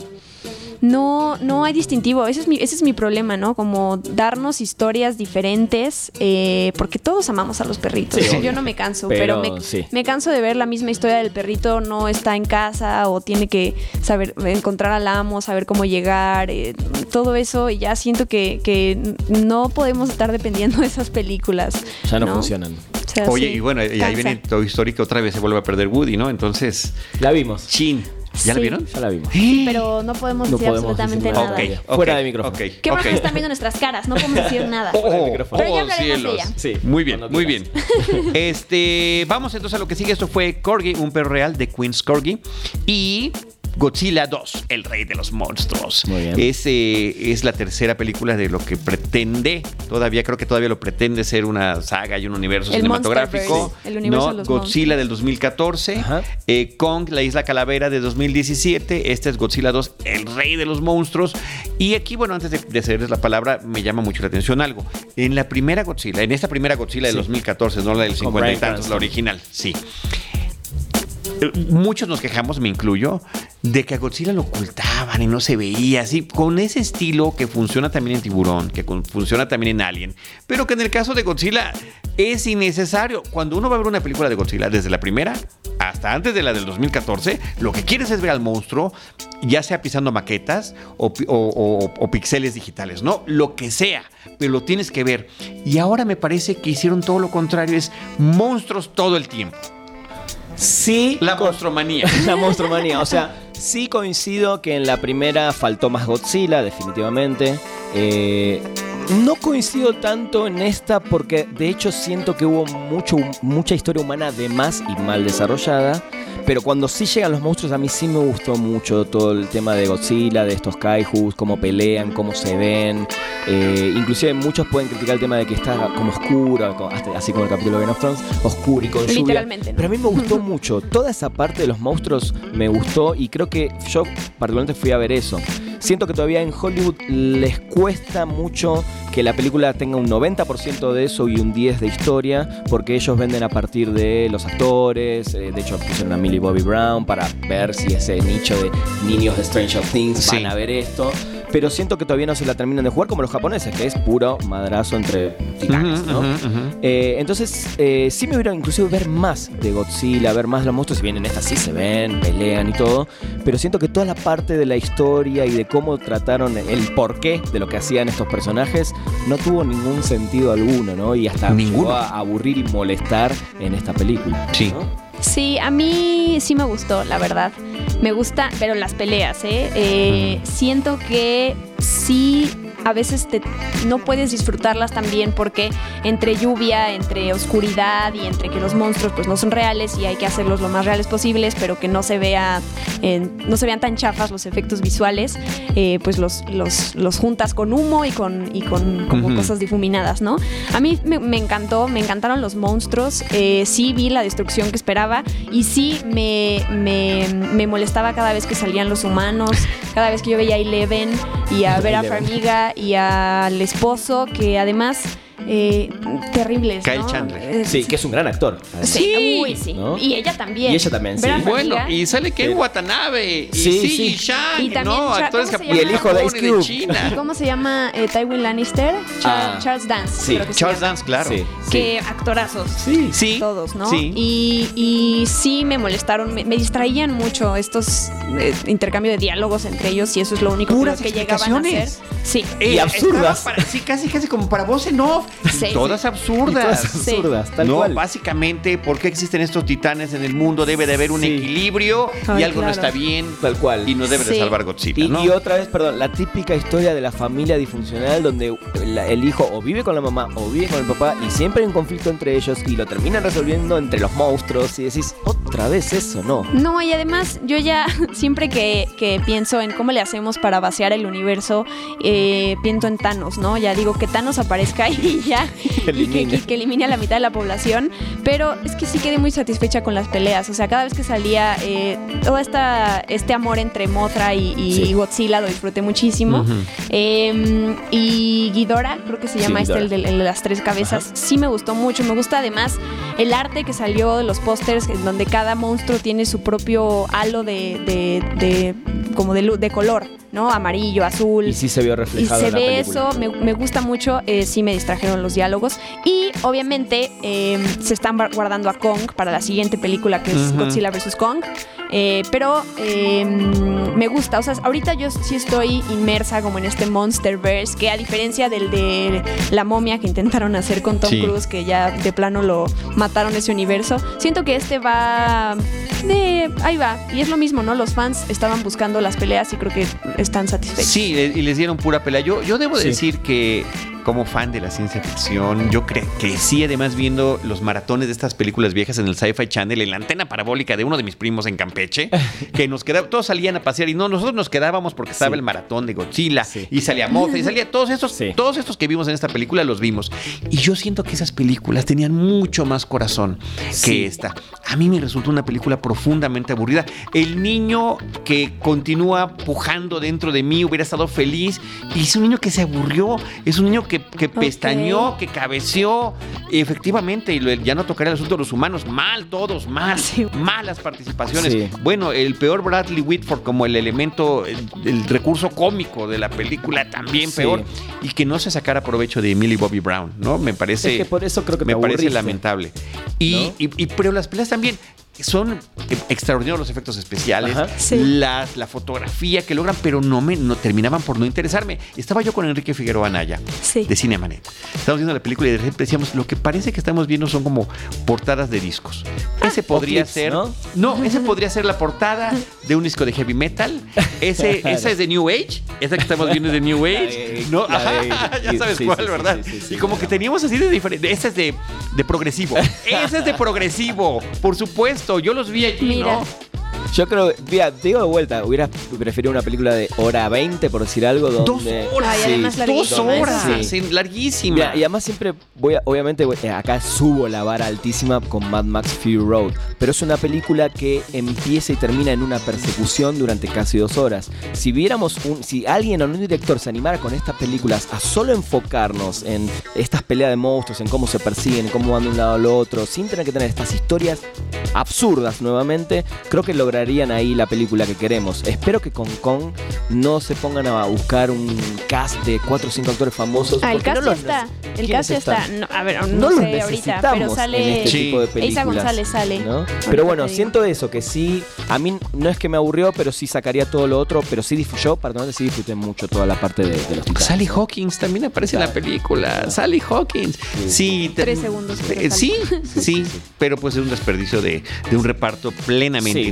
no, no hay distintivo. Ese es mi, ese es mi problema, ¿no? Como darnos historias diferentes, eh, porque todos amamos a los perritos. Yo no me canso, pero, me, canso de ver la misma historia del perrito no está en casa o tiene que saber encontrar al amo, saber cómo llegar, eh, todo eso. Y ya siento que, no podemos estar dependiendo de esas películas. Ya no, funcionan. Oye, y bueno, y ahí viene Toy Story que otra vez se vuelve a perder Woody, ¿no? Entonces. La vimos. Chin. ¿Ya la vieron? Ya la vimos. pero no podemos decir absolutamente nada. Fuera de micrófono. Qué bueno que están viendo nuestras caras, no podemos decir nada. Oh, pero ya hablaremos de ella. Sí. Muy bien, muy bien. este, vamos entonces a lo que sigue. Esto fue Corgi, un perro real de Queen's Corgi. Y Godzilla 2, el rey de los monstruos. Muy bien. Es, es la tercera película de lo que pretende, todavía creo que todavía lo pretende ser una saga y un universo cinematográfico. El universo de los Godzilla del 2014, eh, Kong, la isla calavera de 2017, este es Godzilla 2, el rey de los monstruos. Y aquí, bueno, antes de, de cederles la palabra, me llama mucho la atención algo. En la primera Godzilla, en esta primera Godzilla de 2014, no la del 50 y tantos, la original, sí muchos nos quejamos, me incluyo, de que a Godzilla lo ocultaban y no se veía así, con ese estilo que funciona también en Tiburón, que funciona también en Alien, pero que en el caso de Godzilla es innecesario. Cuando uno va a ver una película de Godzilla, desde la primera hasta antes de la del 2014, lo que quieres es ver al monstruo, ya sea pisando maquetas o, o pixeles digitales, ¿no? Lo que sea, pero lo tienes que ver. Y ahora me parece que hicieron todo lo contrario, es monstruos todo el tiempo. Sí. La monstromanía. La monstromanía. O sea, sí coincido que en la primera faltó más Godzilla, definitivamente. Eh, no coincido tanto en esta porque de hecho siento que hubo mucho, mucha historia humana de más y mal desarrollada. Pero cuando sí llegan los monstruos, a mí sí me gustó mucho todo el tema de Godzilla, de estos kaijus, cómo pelean, cómo se ven. Eh, inclusive muchos pueden criticar el tema de que está como oscuro, así como el capítulo de Game of Thrones, oscuro y con lluvia. Literalmente. Pero a mí me gustó mucho. Toda esa parte de los monstruos me gustó y creo que yo particularmente fui a ver eso. Siento que todavía en Hollywood les cuesta mucho que la película tenga un 90% de eso y un 10% de historia, porque ellos venden a partir de los actores. Eh, de hecho, pusieron a Millie Bobby Brown para ver si ese nicho de niños de Stranger Things van a ver esto pero siento que todavía no se la terminan de jugar como los japoneses, que es puro madrazo entre titanes, ¿no? Eh, entonces, eh, sí me hubiera inclusive ver más de Godzilla, ver más de los monstruos, si bien en esta sí se ven, pelean y todo, pero siento que toda la parte de la historia y de cómo trataron el porqué de lo que hacían estos personajes no tuvo ningún sentido alguno, ¿no? Y hasta llegó a aburrir y molestar en esta película. Sí. Sí, a mí sí me gustó, la verdad. Me gusta, pero las peleas, ¿eh? eh siento que sí a veces te, no puedes disfrutarlas también porque entre lluvia, entre oscuridad y entre que los monstruos pues no son reales y hay que hacerlos lo más reales posibles, pero que no se vea, no se vean tan chafas los efectos visuales, eh, pues los, los, juntas con humo y con, y con como cosas difuminadas, ¿no? A mí me, encantó, me encantaron los monstruos, eh, sí vi la destrucción que esperaba y sí me, me, molestaba cada vez que salían los humanos, cada vez que yo veía a Eleven y a Vera Farmiga y al esposo, que además eh, terribles. Kyle Chandler. Eh, sí, que es un gran actor. Sí, sí. Y ella también. Y ella también, sí. Bueno, y sale Ken Watanabe. Y sí, sí. Y Shang, y también, ¿no? Actores Y el hijo de Ice China. ¿Y cómo se llama eh, Tywin Lannister? Ah. Charles Dance. Sí, Charles Dance, claro. Sí, que actorazos. Sí, sí. Todos, ¿no? Sí. Y, y sí me molestaron, me, distraían mucho estos eh, intercambios de diálogos entre ellos y eso es lo único que llegaban a hacer. Sí. y absurdas. sí, casi, casi como para voz en off. Todas absurdas. todas absurdas, tal no, básicamente, ¿por qué existen estos titanes en el mundo? Debe de haber un equilibrio y algo no está bien. Tal cual. Y no debe de salvar Godzilla. Y, y, otra vez, perdón, la típica historia de la familia disfuncional donde el hijo o vive con la mamá o vive con el papá y siempre hay un conflicto entre ellos y lo terminan resolviendo entre los monstruos y decís, otra vez eso, ¿no? No, y además yo ya siempre que, que pienso en cómo le hacemos para vaciar el universo, eh, pienso en Thanos, ¿no? Ya digo que Thanos aparezca y ya, que, y que elimine a la mitad de la población, pero es que sí quedé muy satisfecha con las peleas, o sea, cada vez que salía eh, todo esta, este amor entre Mothra y, y Sí. Godzilla lo disfruté muchísimo. Eh, y Ghidorah, creo que se llama Sí, este, el de, Ghidorah. el de las tres cabezas, sí me gustó mucho. Me gusta además el arte que salió de los pósters, en donde cada monstruo tiene su propio halo de, de, de- como de, de color, ¿no? Amarillo, azul. Y sí se vio Y reflejado se en la ve eso, me, me gusta mucho, eh, sí me distrajeron los diálogos. Y obviamente eh, se están guardando a Kong para la siguiente película que es. Godzilla vs. Kong. Eh, pero eh, me gusta, o sea, ahorita yo sí estoy inmersa como en este Monsterverse, que a diferencia del de la momia que intentaron hacer con Tom Sí. Cruise, que ya de plano lo mataron ese universo, siento que este va de ahí va. Y es lo mismo, ¿no? Los fans estaban buscando las peleas y creo que están satisfechos. Sí, y les dieron pura pelea. Yo, yo debo Sí. decir que como fan de la ciencia ficción, yo cre- crecí además viendo los maratones de estas películas viejas en el Sci-Fi Channel, en la antena parabólica de uno de mis primos en Campeche, que nos quedaba, todos salían a pasear y no, nosotros nos quedábamos porque estaba Sí. el maratón de Godzilla Sí. y salía Mothra y salía todos estos, Sí. todos estos que vimos en esta película los vimos. Y yo siento que esas películas tenían mucho más corazón que Sí. esta. A mí me resultó una película profundamente aburrida. El niño que continúa pujando dentro de mí hubiera estado feliz. Y es un niño que se aburrió. Es un niño que, que pestañeó, que cabeceó. Efectivamente, y lo- ya no tocaré el asunto de los humanos. Mal todos, mal. Sí. Malas participaciones. Sí. Bueno, el peor Bradley Whitford como el elemento, el, el recurso cómico de la película también Sí. peor. Y que no se sacara provecho de Millie Bobby Brown, ¿no? Me parece Es que por eso creo que me parece lamentable. Y, ¿No? y- y- pero las peleas también son eh, extraordinarios los efectos especiales. Sí. la, la fotografía que logran, pero no me no terminaban por no interesarme. Estaba yo con Enrique Figueroa Anaya Sí. de Cinemanet. Estábamos viendo la película y de repente decíamos, lo que parece que estamos viendo son como portadas de discos. Ese podría clips, ser, ¿no? no, ese podría ser la portada de un disco de heavy metal. Ese, esa es de New Age, esa que estamos viendo es de New Age, de- ¿no? la de- Ajá, ya sabes sí, cuál, ¿verdad? y como que teníamos así de diferente. Ese es de, de progresivo. Ese es de progresivo, por supuesto. Yo los vi allí, Mira. ¿no? Yo creo, mira, te digo de vuelta, hubiera preferido una película de hora 20, por decir algo, Dos horas, Ay, además dos larguísima, horas, sí. sí, larguísima. Mira, y además siempre voy a, obviamente voy- eh, acá subo la vara altísima con Mad Max Fury Road, pero es una película que empieza y termina en una persecución durante casi dos horas. Si viéramos un, si alguien o un director se animara con estas películas a solo enfocarnos en estas peleas de monstruos, en cómo se persiguen, cómo van de un lado al otro, sin tener que tener estas historias absurdas nuevamente, creo que lograrían ahí la película que queremos. Espero que con Kong no se pongan a buscar un cast de cuatro o cinco actores famosos. Ah, el no cast ya los está. El ¿Quiénes cast ya está. No, a ver, no, No sé ahorita, pero sale. en este Sí. tipo de películas. Eiza González sale. ¿no? Pero bueno, siento eso, que sí, a mí no es que me aburrió, pero sí sacaría todo lo otro, pero sí yo particularmente sí disfruté mucho toda la parte de, de los titanes. Sally Hawkins también aparece en la Claro. película. Sally Hawkins. Sí, Tres segundos, eh, Sí, sale. sí, pero pues es un desperdicio de, de un reparto plenamente Sí,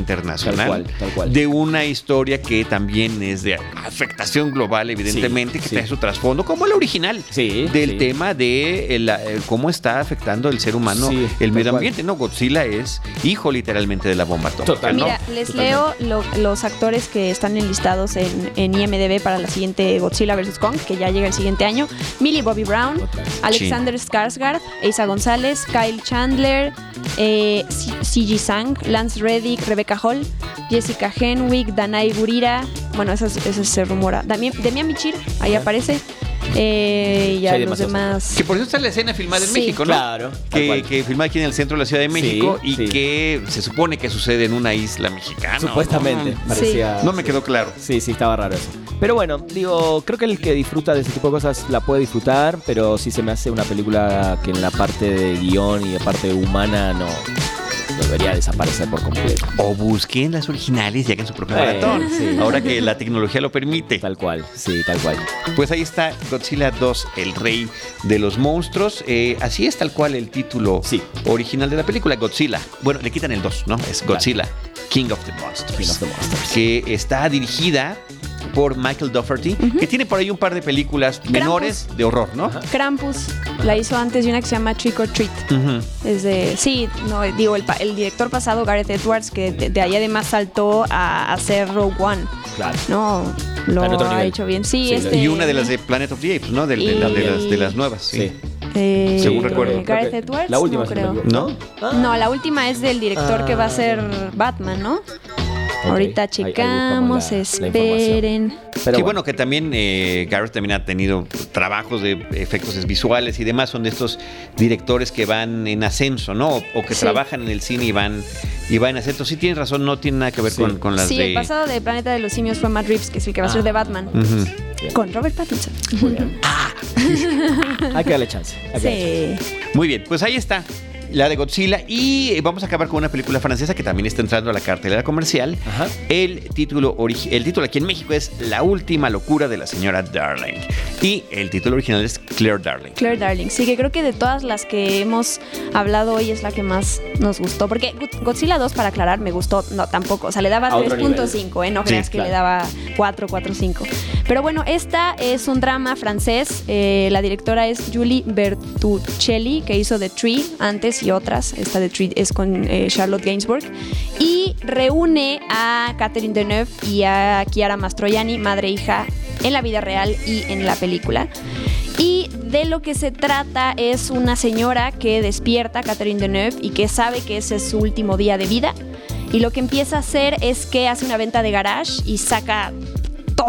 internacional. tal cual, tal cual. De una historia que también es de afectación global, evidentemente, Sí, que sí. trae su trasfondo, como la original. Sí, Del sí. tema de el, eh, cómo está afectando el ser humano Sí, el medio cual. ambiente. No, Godzilla es hijo literalmente de la bomba atómica. Total. ¿no? Mira, les leo lo- los actores que están enlistados en, en IMDB para la siguiente Godzilla vs. Kong, que ya llega el siguiente año. Millie Bobby Brown, Total. Alexander Skarsgård, Eiza González, Kyle Chandler, eh, CG Sang, Lance Reddick, Rebecca Hall, Jessica Henwick, Danai Gurira, bueno, eso, es- eso se rumora. Dami- Demian Michir, ahí aparece. Eh, y a los demás. Que por eso está la escena filmada en Sí. México, ¿no? Claro, Que, que filmada aquí en el centro de la Ciudad de México Sí, y sí. que se supone que sucede en una isla mexicana. Supuestamente, ¿no? parecía... No me quedó claro. Sí, sí, estaba raro eso. Pero bueno, digo, creo que el que disfruta de ese tipo de cosas la puede disfrutar, pero sí se me hace una película que en la parte de guion y de parte humana no debería desaparecer por completo. O busquen las originales y hagan su propio Eh, maratón. sí. Ahora que la tecnología lo permite. Tal cual, sí, tal cual. Pues ahí está Godzilla 2, el rey de los monstruos. Eh, así es tal cual el título Sí. original de la película, Godzilla. Bueno, le quitan el 2, ¿no? Es Godzilla, King of the Monsters. King of the Monsters. Que está dirigida por Michael Dougherty, que tiene por ahí un par de películas menores de horror, ¿no? Krampus la hizo antes de una que se llama Trick or Treat. Desde, sí, no, digo, el, el, director pasado, Gareth Edwards, que de, ahí además saltó a hacer Rogue One. Claro. No, lo ha hecho bien. Sí, este, Y una de las de Planet of the Apes, ¿no? De, de, las, de las nuevas, sí. Eh, Según recuerdo. Gareth Edwards. La última, no creo. ¿No? No, la última es del director que va a ser Batman, ¿no? Ahorita checamos, esperen. Qué bueno. que también eh, Gareth también ha tenido trabajos de efectos visuales y demás. Son de estos directores que van en ascenso, ¿no? O, que trabajan en el cine y van, y van en ascenso. Sí, tienes razón, no tiene nada que ver con, con, las sí, de... el pasado de Planeta de los Simios fue Matt Reeves, que es el que va a ser de Batman. Con Robert Pattinson. Muy bien. hay que darle chance. sí. Muy bien, pues ahí está la de Godzilla. Y vamos a acabar con una película francesa que también está entrando a la cartelera comercial. El, título el título aquí en México es La última locura de la señora Darling. Y el título original es Claire Darling. Claire Darling. Sí, que creo que de todas las que hemos hablado hoy es la que más nos gustó. Porque Godzilla 2, para aclarar, me gustó. No, tampoco. O sea, le daba 3.5, ¿eh? No creas que le daba 4, 4, 5. Pero bueno, esta es un drama francés. Eh, la directora es Julie Bertuccelli, que hizo The Tree antes y otras. Esta de Treat es con eh, Charlotte Gainsbourg. Y reúne a Catherine Deneuve y a Chiara Mastroianni, madre e hija, en la vida real y en la película. Y de lo que se trata es una señora que despierta, Catherine Deneuve, y que sabe que ese es su último día de vida. Y lo que empieza a hacer es que hace una venta de garage y saca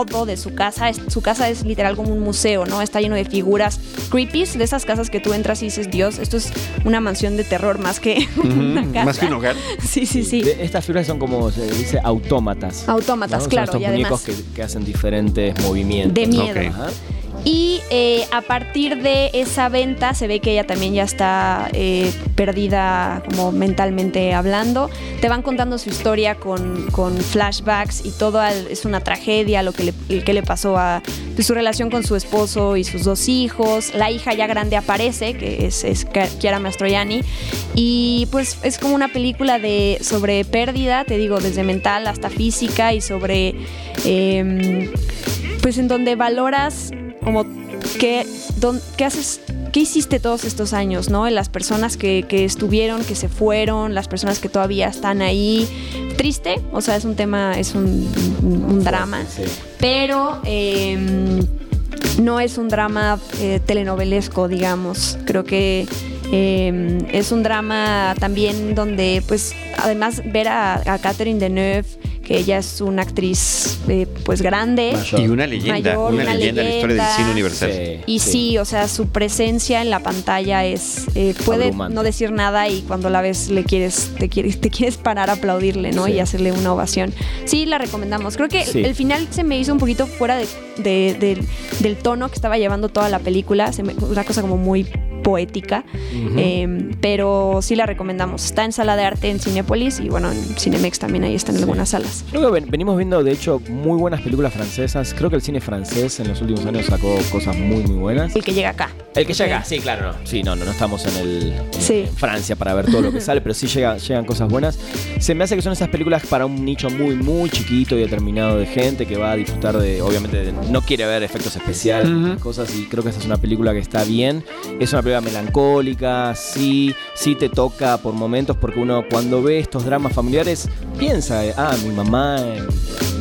todo de su casa. su casa es literal como un museo, ¿no? Está lleno de figuras creepy, de esas casas que tú entras y dices, Dios, esto es una mansión de terror más que una casa. Más que un hogar. Sí, sí, sí. estas figuras son como, se dice, autómatas. Autómatas, claro. Son estos muñecos que, hacen diferentes movimientos. De miedo. Y eh, a partir de esa venta se ve que ella también ya está eh, perdida como mentalmente hablando. Te van contando su historia con, flashbacks y todo es una tragedia lo que le, que le pasó a pues, su relación con su esposo y sus dos hijos. La hija ya grande aparece, que es, es Chiara Mastroianni. Y pues es como una película de, sobre pérdida, te digo, desde mental hasta física y sobre... Em, pues en donde valoras como qué, qué haces, qué hiciste todos estos años, ¿no? Las personas que, estuvieron, que se fueron, las personas que todavía están ahí. Triste, o sea, es un tema, es un, drama, pero em, no es un drama eh, telenovelesco, digamos. Creo que em, es un drama también donde, pues, además ver a, a Catherine Deneuve que ella es una actriz eh, pues grande. Y una leyenda, una, leyenda en la historia del cine universal. y sí. o sea, su presencia en la pantalla es eh, puede no decir nada y cuando la ves le quieres te quieres te quieres parar a aplaudirle, ¿no? Y hacerle una ovación. Sí, la recomendamos. Creo que el final se me hizo un poquito fuera de, del tono que estaba llevando toda la película, se me, una cosa como muy poética, em, pero sí la recomendamos. Está en sala de arte en Cinepolis y bueno, en Cinemex también ahí están en algunas salas. Creo que venimos viendo, de hecho, muy buenas películas francesas. Creo que el cine francés en los últimos años sacó cosas muy, muy buenas. El que llega acá. El que llega, sí, claro, no. Sí, no, no, estamos en, el, Francia para ver todo lo que sale, pero sí llega, llegan cosas buenas. Se me hace que son esas películas para un nicho muy, muy chiquito y determinado de gente que va a disfrutar de, obviamente, no quiere ver efectos especiales, cosas, y creo que esa es una película que está bien. Es una película melancólica, sí, sí te toca por momentos, porque uno cuando ve estos dramas familiares piensa, ah, mi mamá,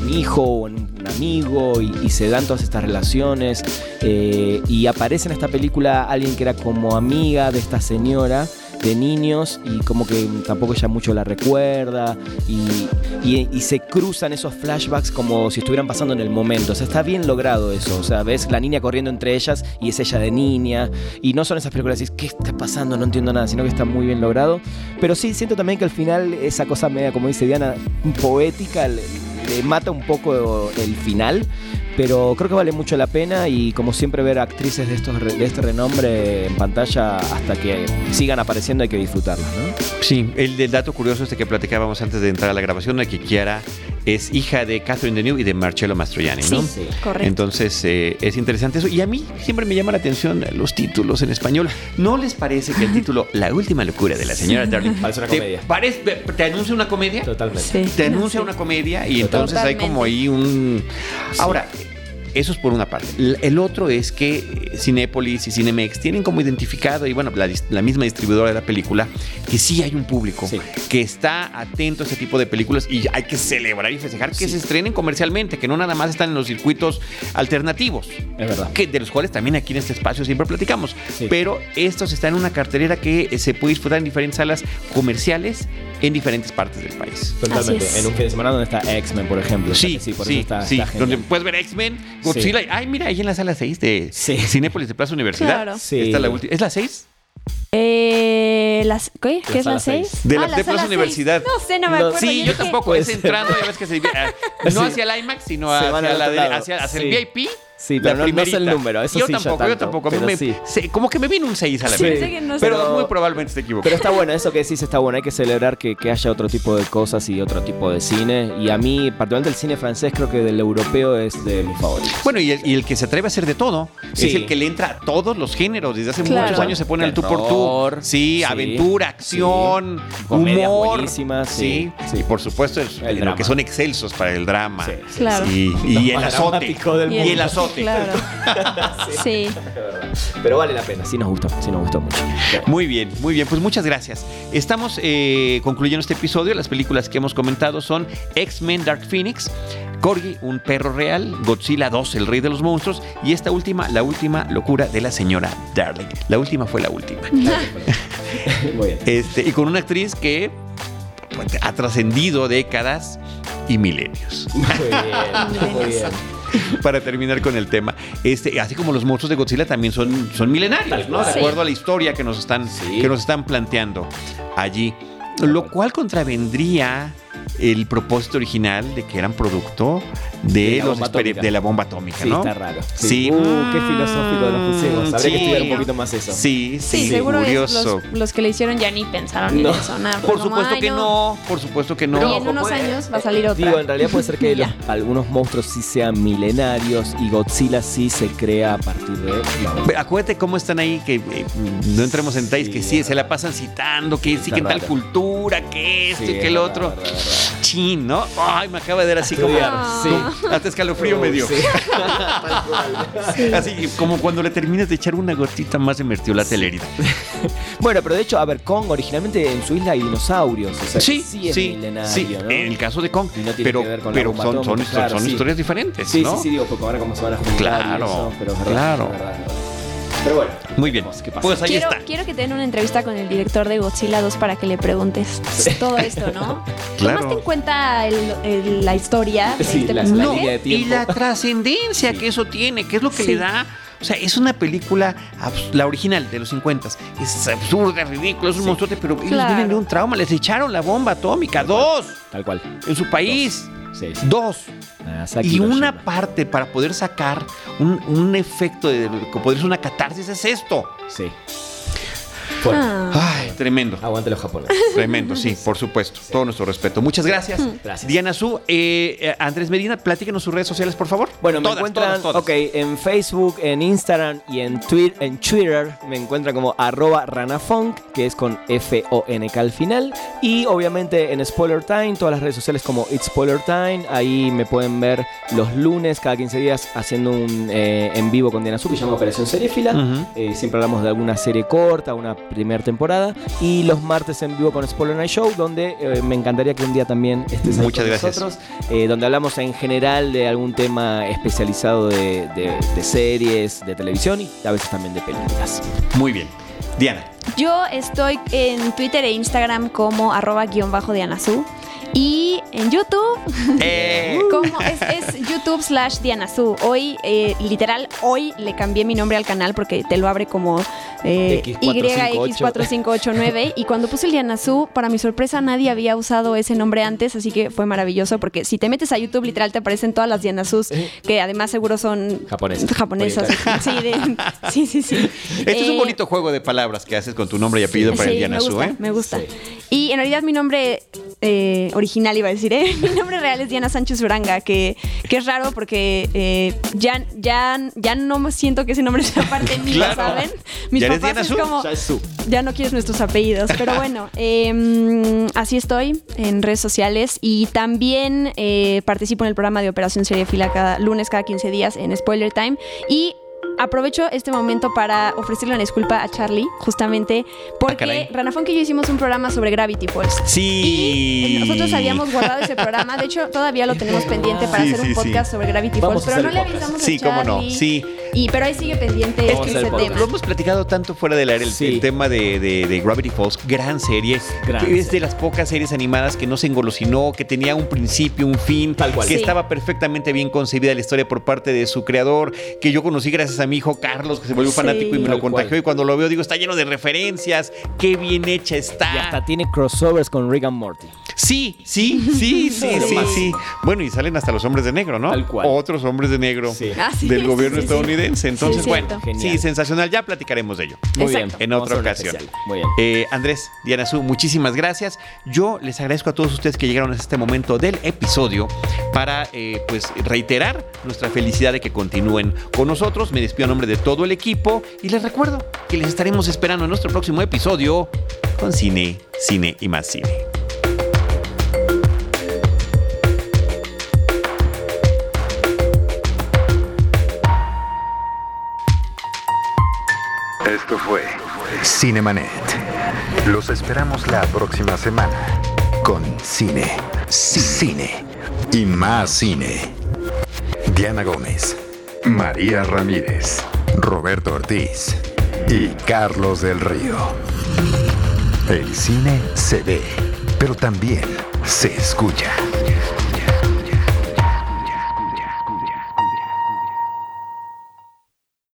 mi hijo, o en un amigo, y, se dan todas estas relaciones, eh, y aparece en esta película alguien que era como amiga de esta señora de niños y como que tampoco ella mucho la recuerda y, se cruzan esos flashbacks como si estuvieran pasando en el momento. O sea, está bien logrado eso. O sea, ves la niña corriendo entre ellas y es ella de niña. Y no son esas películas que ¿qué está pasando? No entiendo nada, sino que está muy bien logrado. Pero sí, siento también que al final esa cosa media, como dice Diana, poética, le mata un poco el final pero creo que vale mucho la pena y como siempre ver actrices de, estos, de este renombre en pantalla hasta que sigan apareciendo hay que disfrutarlas, ¿no? Sí, el del dato curioso este que platicábamos antes de entrar a la grabación de que Kiara es hija de Catherine Deneuve y de Marcello Mastroianni, ¿no? Sí, sí, correcto. Entonces eh, es interesante eso. Y a mí siempre me llama la atención los títulos en español. ¿No les parece que el título La última locura de la señora Darling Parece una te, comedia. parece- te anuncia una comedia? Totalmente. Sí. Te anuncia Sí. una comedia y entonces hay como ahí un... Ahora, eso es por una parte. El otro es que eh, Cinépolis y Cinemex tienen como identificado, y bueno, la, misma distribuidora de la película, que sí hay un público Sí. que está atento a ese tipo de películas y hay que celebrar y festejar que se estrenen comercialmente, que no nada más están en los circuitos alternativos. Es verdad. Que, de los cuales también aquí en este espacio siempre platicamos. Sí. Pero estos están en una cartelera que eh, se puede disfrutar en diferentes salas comerciales en diferentes partes del país. Totalmente. En un fin de semana donde está X-Men, por ejemplo. Sí, sí, por sí, eso está, sí. está donde puedes ver X-Men, Godzilla. Ay, mira, ahí en la sala 6 de Sí. Cinépolis de Plaza Universidad. Claro. Sí. Está la última. ¿Es la 6? Eh, las, ¿Qué? La ¿Qué es la 6? seis. De la- de Plaza Universidad. No sé, no me acuerdo. Sí, yo tampoco. Es entrando, ya ves que se divide. ah, No hacia el IMAX, sino hacia, la de- hacia, hacia Sí. el VIP. Sí, pero no- no sé el número, eso yo sí, yo tampoco, yo tanto, tampoco. A mí pero me- sí. se- como que me vino un 6 a la Sí, que no sé. Pero Pero- muy probablemente esté equivocado. Pero está bueno, eso que decís está bueno. Hay que celebrar que, que haya otro tipo de cosas y otro tipo de cine. Y a mí, particularmente el cine francés, creo que del europeo es de mis favoritos. Bueno, y el, y el que se atreve a hacer de todo es Sí. el que le entra a todos los géneros. Desde hace Claro. muchos años se pone el tú por tú. Sí, sí, aventura, acción, humor. buenísimas, Sí, sí, sí. y por supuesto es- El lo que son excelsos para el drama. Sí, sí, Claro. Y, el azote. Y mundo. el azote. Claro. sí. Pero vale la pena, sí nos gustó, sí nos gustó mucho. Muy bien, muy bien. Pues muchas gracias. Estamos eh, concluyendo este episodio. Las películas que hemos comentado son X-Men Dark Phoenix, Corgi, un perro real, Godzilla 2, el rey de los monstruos, y esta última, la última locura de la señora Darling. La última fue la última. Muy bien. Este, y con una actriz que pues, ha trascendido décadas y milenios. Muy bien, muy bien. Para terminar con el tema, este, así como los monstruos de Godzilla también son, son milenarios, ¿no? De acuerdo a la historia que nos están, Sí. que nos están planteando allí. Lo cual contravendría el propósito original de que eran producto de, De la los bomba exper- atómica. de la bomba atómica, Sí, ¿no? está raro. Sí. Uh, qué filosófico nos pusimos. Habría Sí. que estudiar un poquito más eso. Sí, sí, Sí, seguro es curioso. los, los que le hicieron ya ni pensaron No. en eso. nada, Por como, supuesto "Ay, que no, por supuesto que no. y en unos años va a salir otra. Digo, en realidad puede ser que los- algunos monstruos sí sean milenarios y Godzilla sí se crea a partir de. Ve, Acuérdate cómo están ahí, que eh, no entremos en detalles, Sí, que sí, se la pasan citando, que sí, que en tal cultura, que esto Sí, y que el otro. Chin, ¿no? Ay, me acaba de dar así como. Sí. Hasta escalofrío me dio. Sí. Así como cuando le terminas de echar una gotita más de mertiolate la herida. Bueno, pero de hecho, a ver, Kong originalmente en su isla hay dinosaurios. O sea, Sí, sí es sí, milenario, sí. ¿no? En el caso de Kong. No tiene pero que ver con la pero son, son, claro, son sí. historias diferentes, Sí, ¿no? sí, sí, digo, porque ahora cómo se van a juntar Claro, y eso, pero verdad, claro. verdad, verdad. Pero bueno. Muy bien. veremos qué pasa. Pues ahí quiero, está. quiero que te den una entrevista con el director de Godzilla 2 para que le preguntes todo esto, ¿no? Claro. ¿Tomaste en cuenta el- el- la historia de Sí, este la- personaje? la línea de tiempo. Y la trascendencia Sí. que eso tiene, que es lo que Sí. le da. O sea, es una película, la original de los 50. Es absurda, ridícula, es un Sí. monstruote, pero ellos Claro. vienen de un trauma. Les echaron la bomba atómica. Dos Tal cual. en su país. Sí, sí. Dos. Nagasaki, Y una parte para poder sacar un, un efecto de poder ser una catarsis es esto. Sí. Fuerte. Ah. Ay, tremendo. Aguante los japoneses. Tremendo, sí, por supuesto. Todo nuestro respeto. Muchas gracias. Gracias. Diana Su, eh, eh, Andrés Medina, platíquenos sus redes sociales, por favor. Bueno, me encuentran todas, todas. ok, en Facebook, en Instagram y en Twitter, en Twitter me encuentran como arroba ranafunk, que es con F-O-N-K al final. Y obviamente en Spoiler Time, todas las redes sociales como It's Spoiler Time. Ahí me pueden ver los lunes, cada 15 días, haciendo un eh, en vivo con Diana Su, que se llama Operación Seriefila. Eh, siempre hablamos de alguna serie corta, una primera temporada. Y los martes en vivo con Spoiler Night Show, donde eh, me encantaría que un día también estés ahí Muchas con gracias. nosotros. eh, donde hablamos en general de algún tema especializado de, de- de series, de televisión y a veces también de películas. Muy bien. Diana. Yo estoy en Twitter e Instagram como arroba guion bajo Dianazú. Y en YouTube, Eh, como es, es YouTube slash Dianazú. Hoy, eh, literal, hoy le cambié mi nombre al canal porque te lo abre como eh, X4589. YX4589. Y cuando puse el Dianazú, para mi sorpresa, nadie había usado ese nombre antes, así que fue maravilloso porque si te metes a YouTube, literal, te aparecen todas las Dianazús, que además seguro son Japonesas. japonesas. Sí, de- sí, sí, sí. este es un Eh, bonito juego de palabras que haces con tu nombre y apellido para Sí, el Diana me Su, gusta, ¿eh? me gusta. Sí. Y en realidad mi nombre eh, original, iba a decir, ¿eh? Mi nombre real es Diana Sánchez Uranga, que, que es raro porque eh, ya, ya, ya no siento que ese nombre sea parte Claro. ¿saben? Mis papás Diana es Su. como, Ya no quieres nuestros apellidos, pero bueno, eh, así estoy en redes sociales y también eh, participo en el programa de Operación Serie Fila cada lunes, cada 15 días en Spoiler Time y aprovecho este momento para ofrecerle una disculpa a Charlie, justamente porque caray. Rana Funk y yo hicimos un programa sobre Gravity Falls. Sí. Y nosotros habíamos guardado ese programa, de hecho todavía lo tenemos pendiente para Sí, hacer sí, un podcast sí. sobre Gravity Vamos Falls, pero no le avisamos Sí, a cómo no, Charlie. sí. Y pero ahí sigue pendiente ese podcast. tema. Lo hemos platicado tanto fuera del aire, el, Sí. el tema de, de- de Gravity Falls, gran serie, Gran que es serie. de las pocas series animadas que no se engolosinó, que tenía un principio, un fin, Tal cual. que Sí. estaba perfectamente bien concebida la historia por parte de su creador, que yo conocí gracias a mi hijo Carlos, que se volvió Sí. fanático y me lo cual. contagió, y cuando lo veo digo, está lleno de referencias, qué bien hecha Y está. hasta tiene crossovers con Rick and Morty. Sí, sí, sí, sí, sí, Sí. Bueno, y salen hasta los hombres de negro, ¿no? Tal cual. Otros hombres de negro Sí. Ah, del gobierno sí, sí. estadounidense. Entonces, Sí, bueno. Genial. sí, sensacional. Ya platicaremos de ello. Muy Exacto. bien. En otra ocasión. Muy bien. Eh, Andrés, Diana Su, muchísimas gracias. Yo les agradezco a todos ustedes que llegaron a este momento del episodio para eh, pues reiterar nuestra felicidad de que continúen con nosotros. Me despido a nombre de todo el equipo y les recuerdo que les estaremos esperando en nuestro próximo episodio con cine, cine y más cine. Esto fue Cinemanet. Los esperamos la próxima semana con cine, cine y más cine. Diana Gómez, María Ramírez, Roberto Ortiz y Carlos del Río. El cine se ve, pero también se escucha.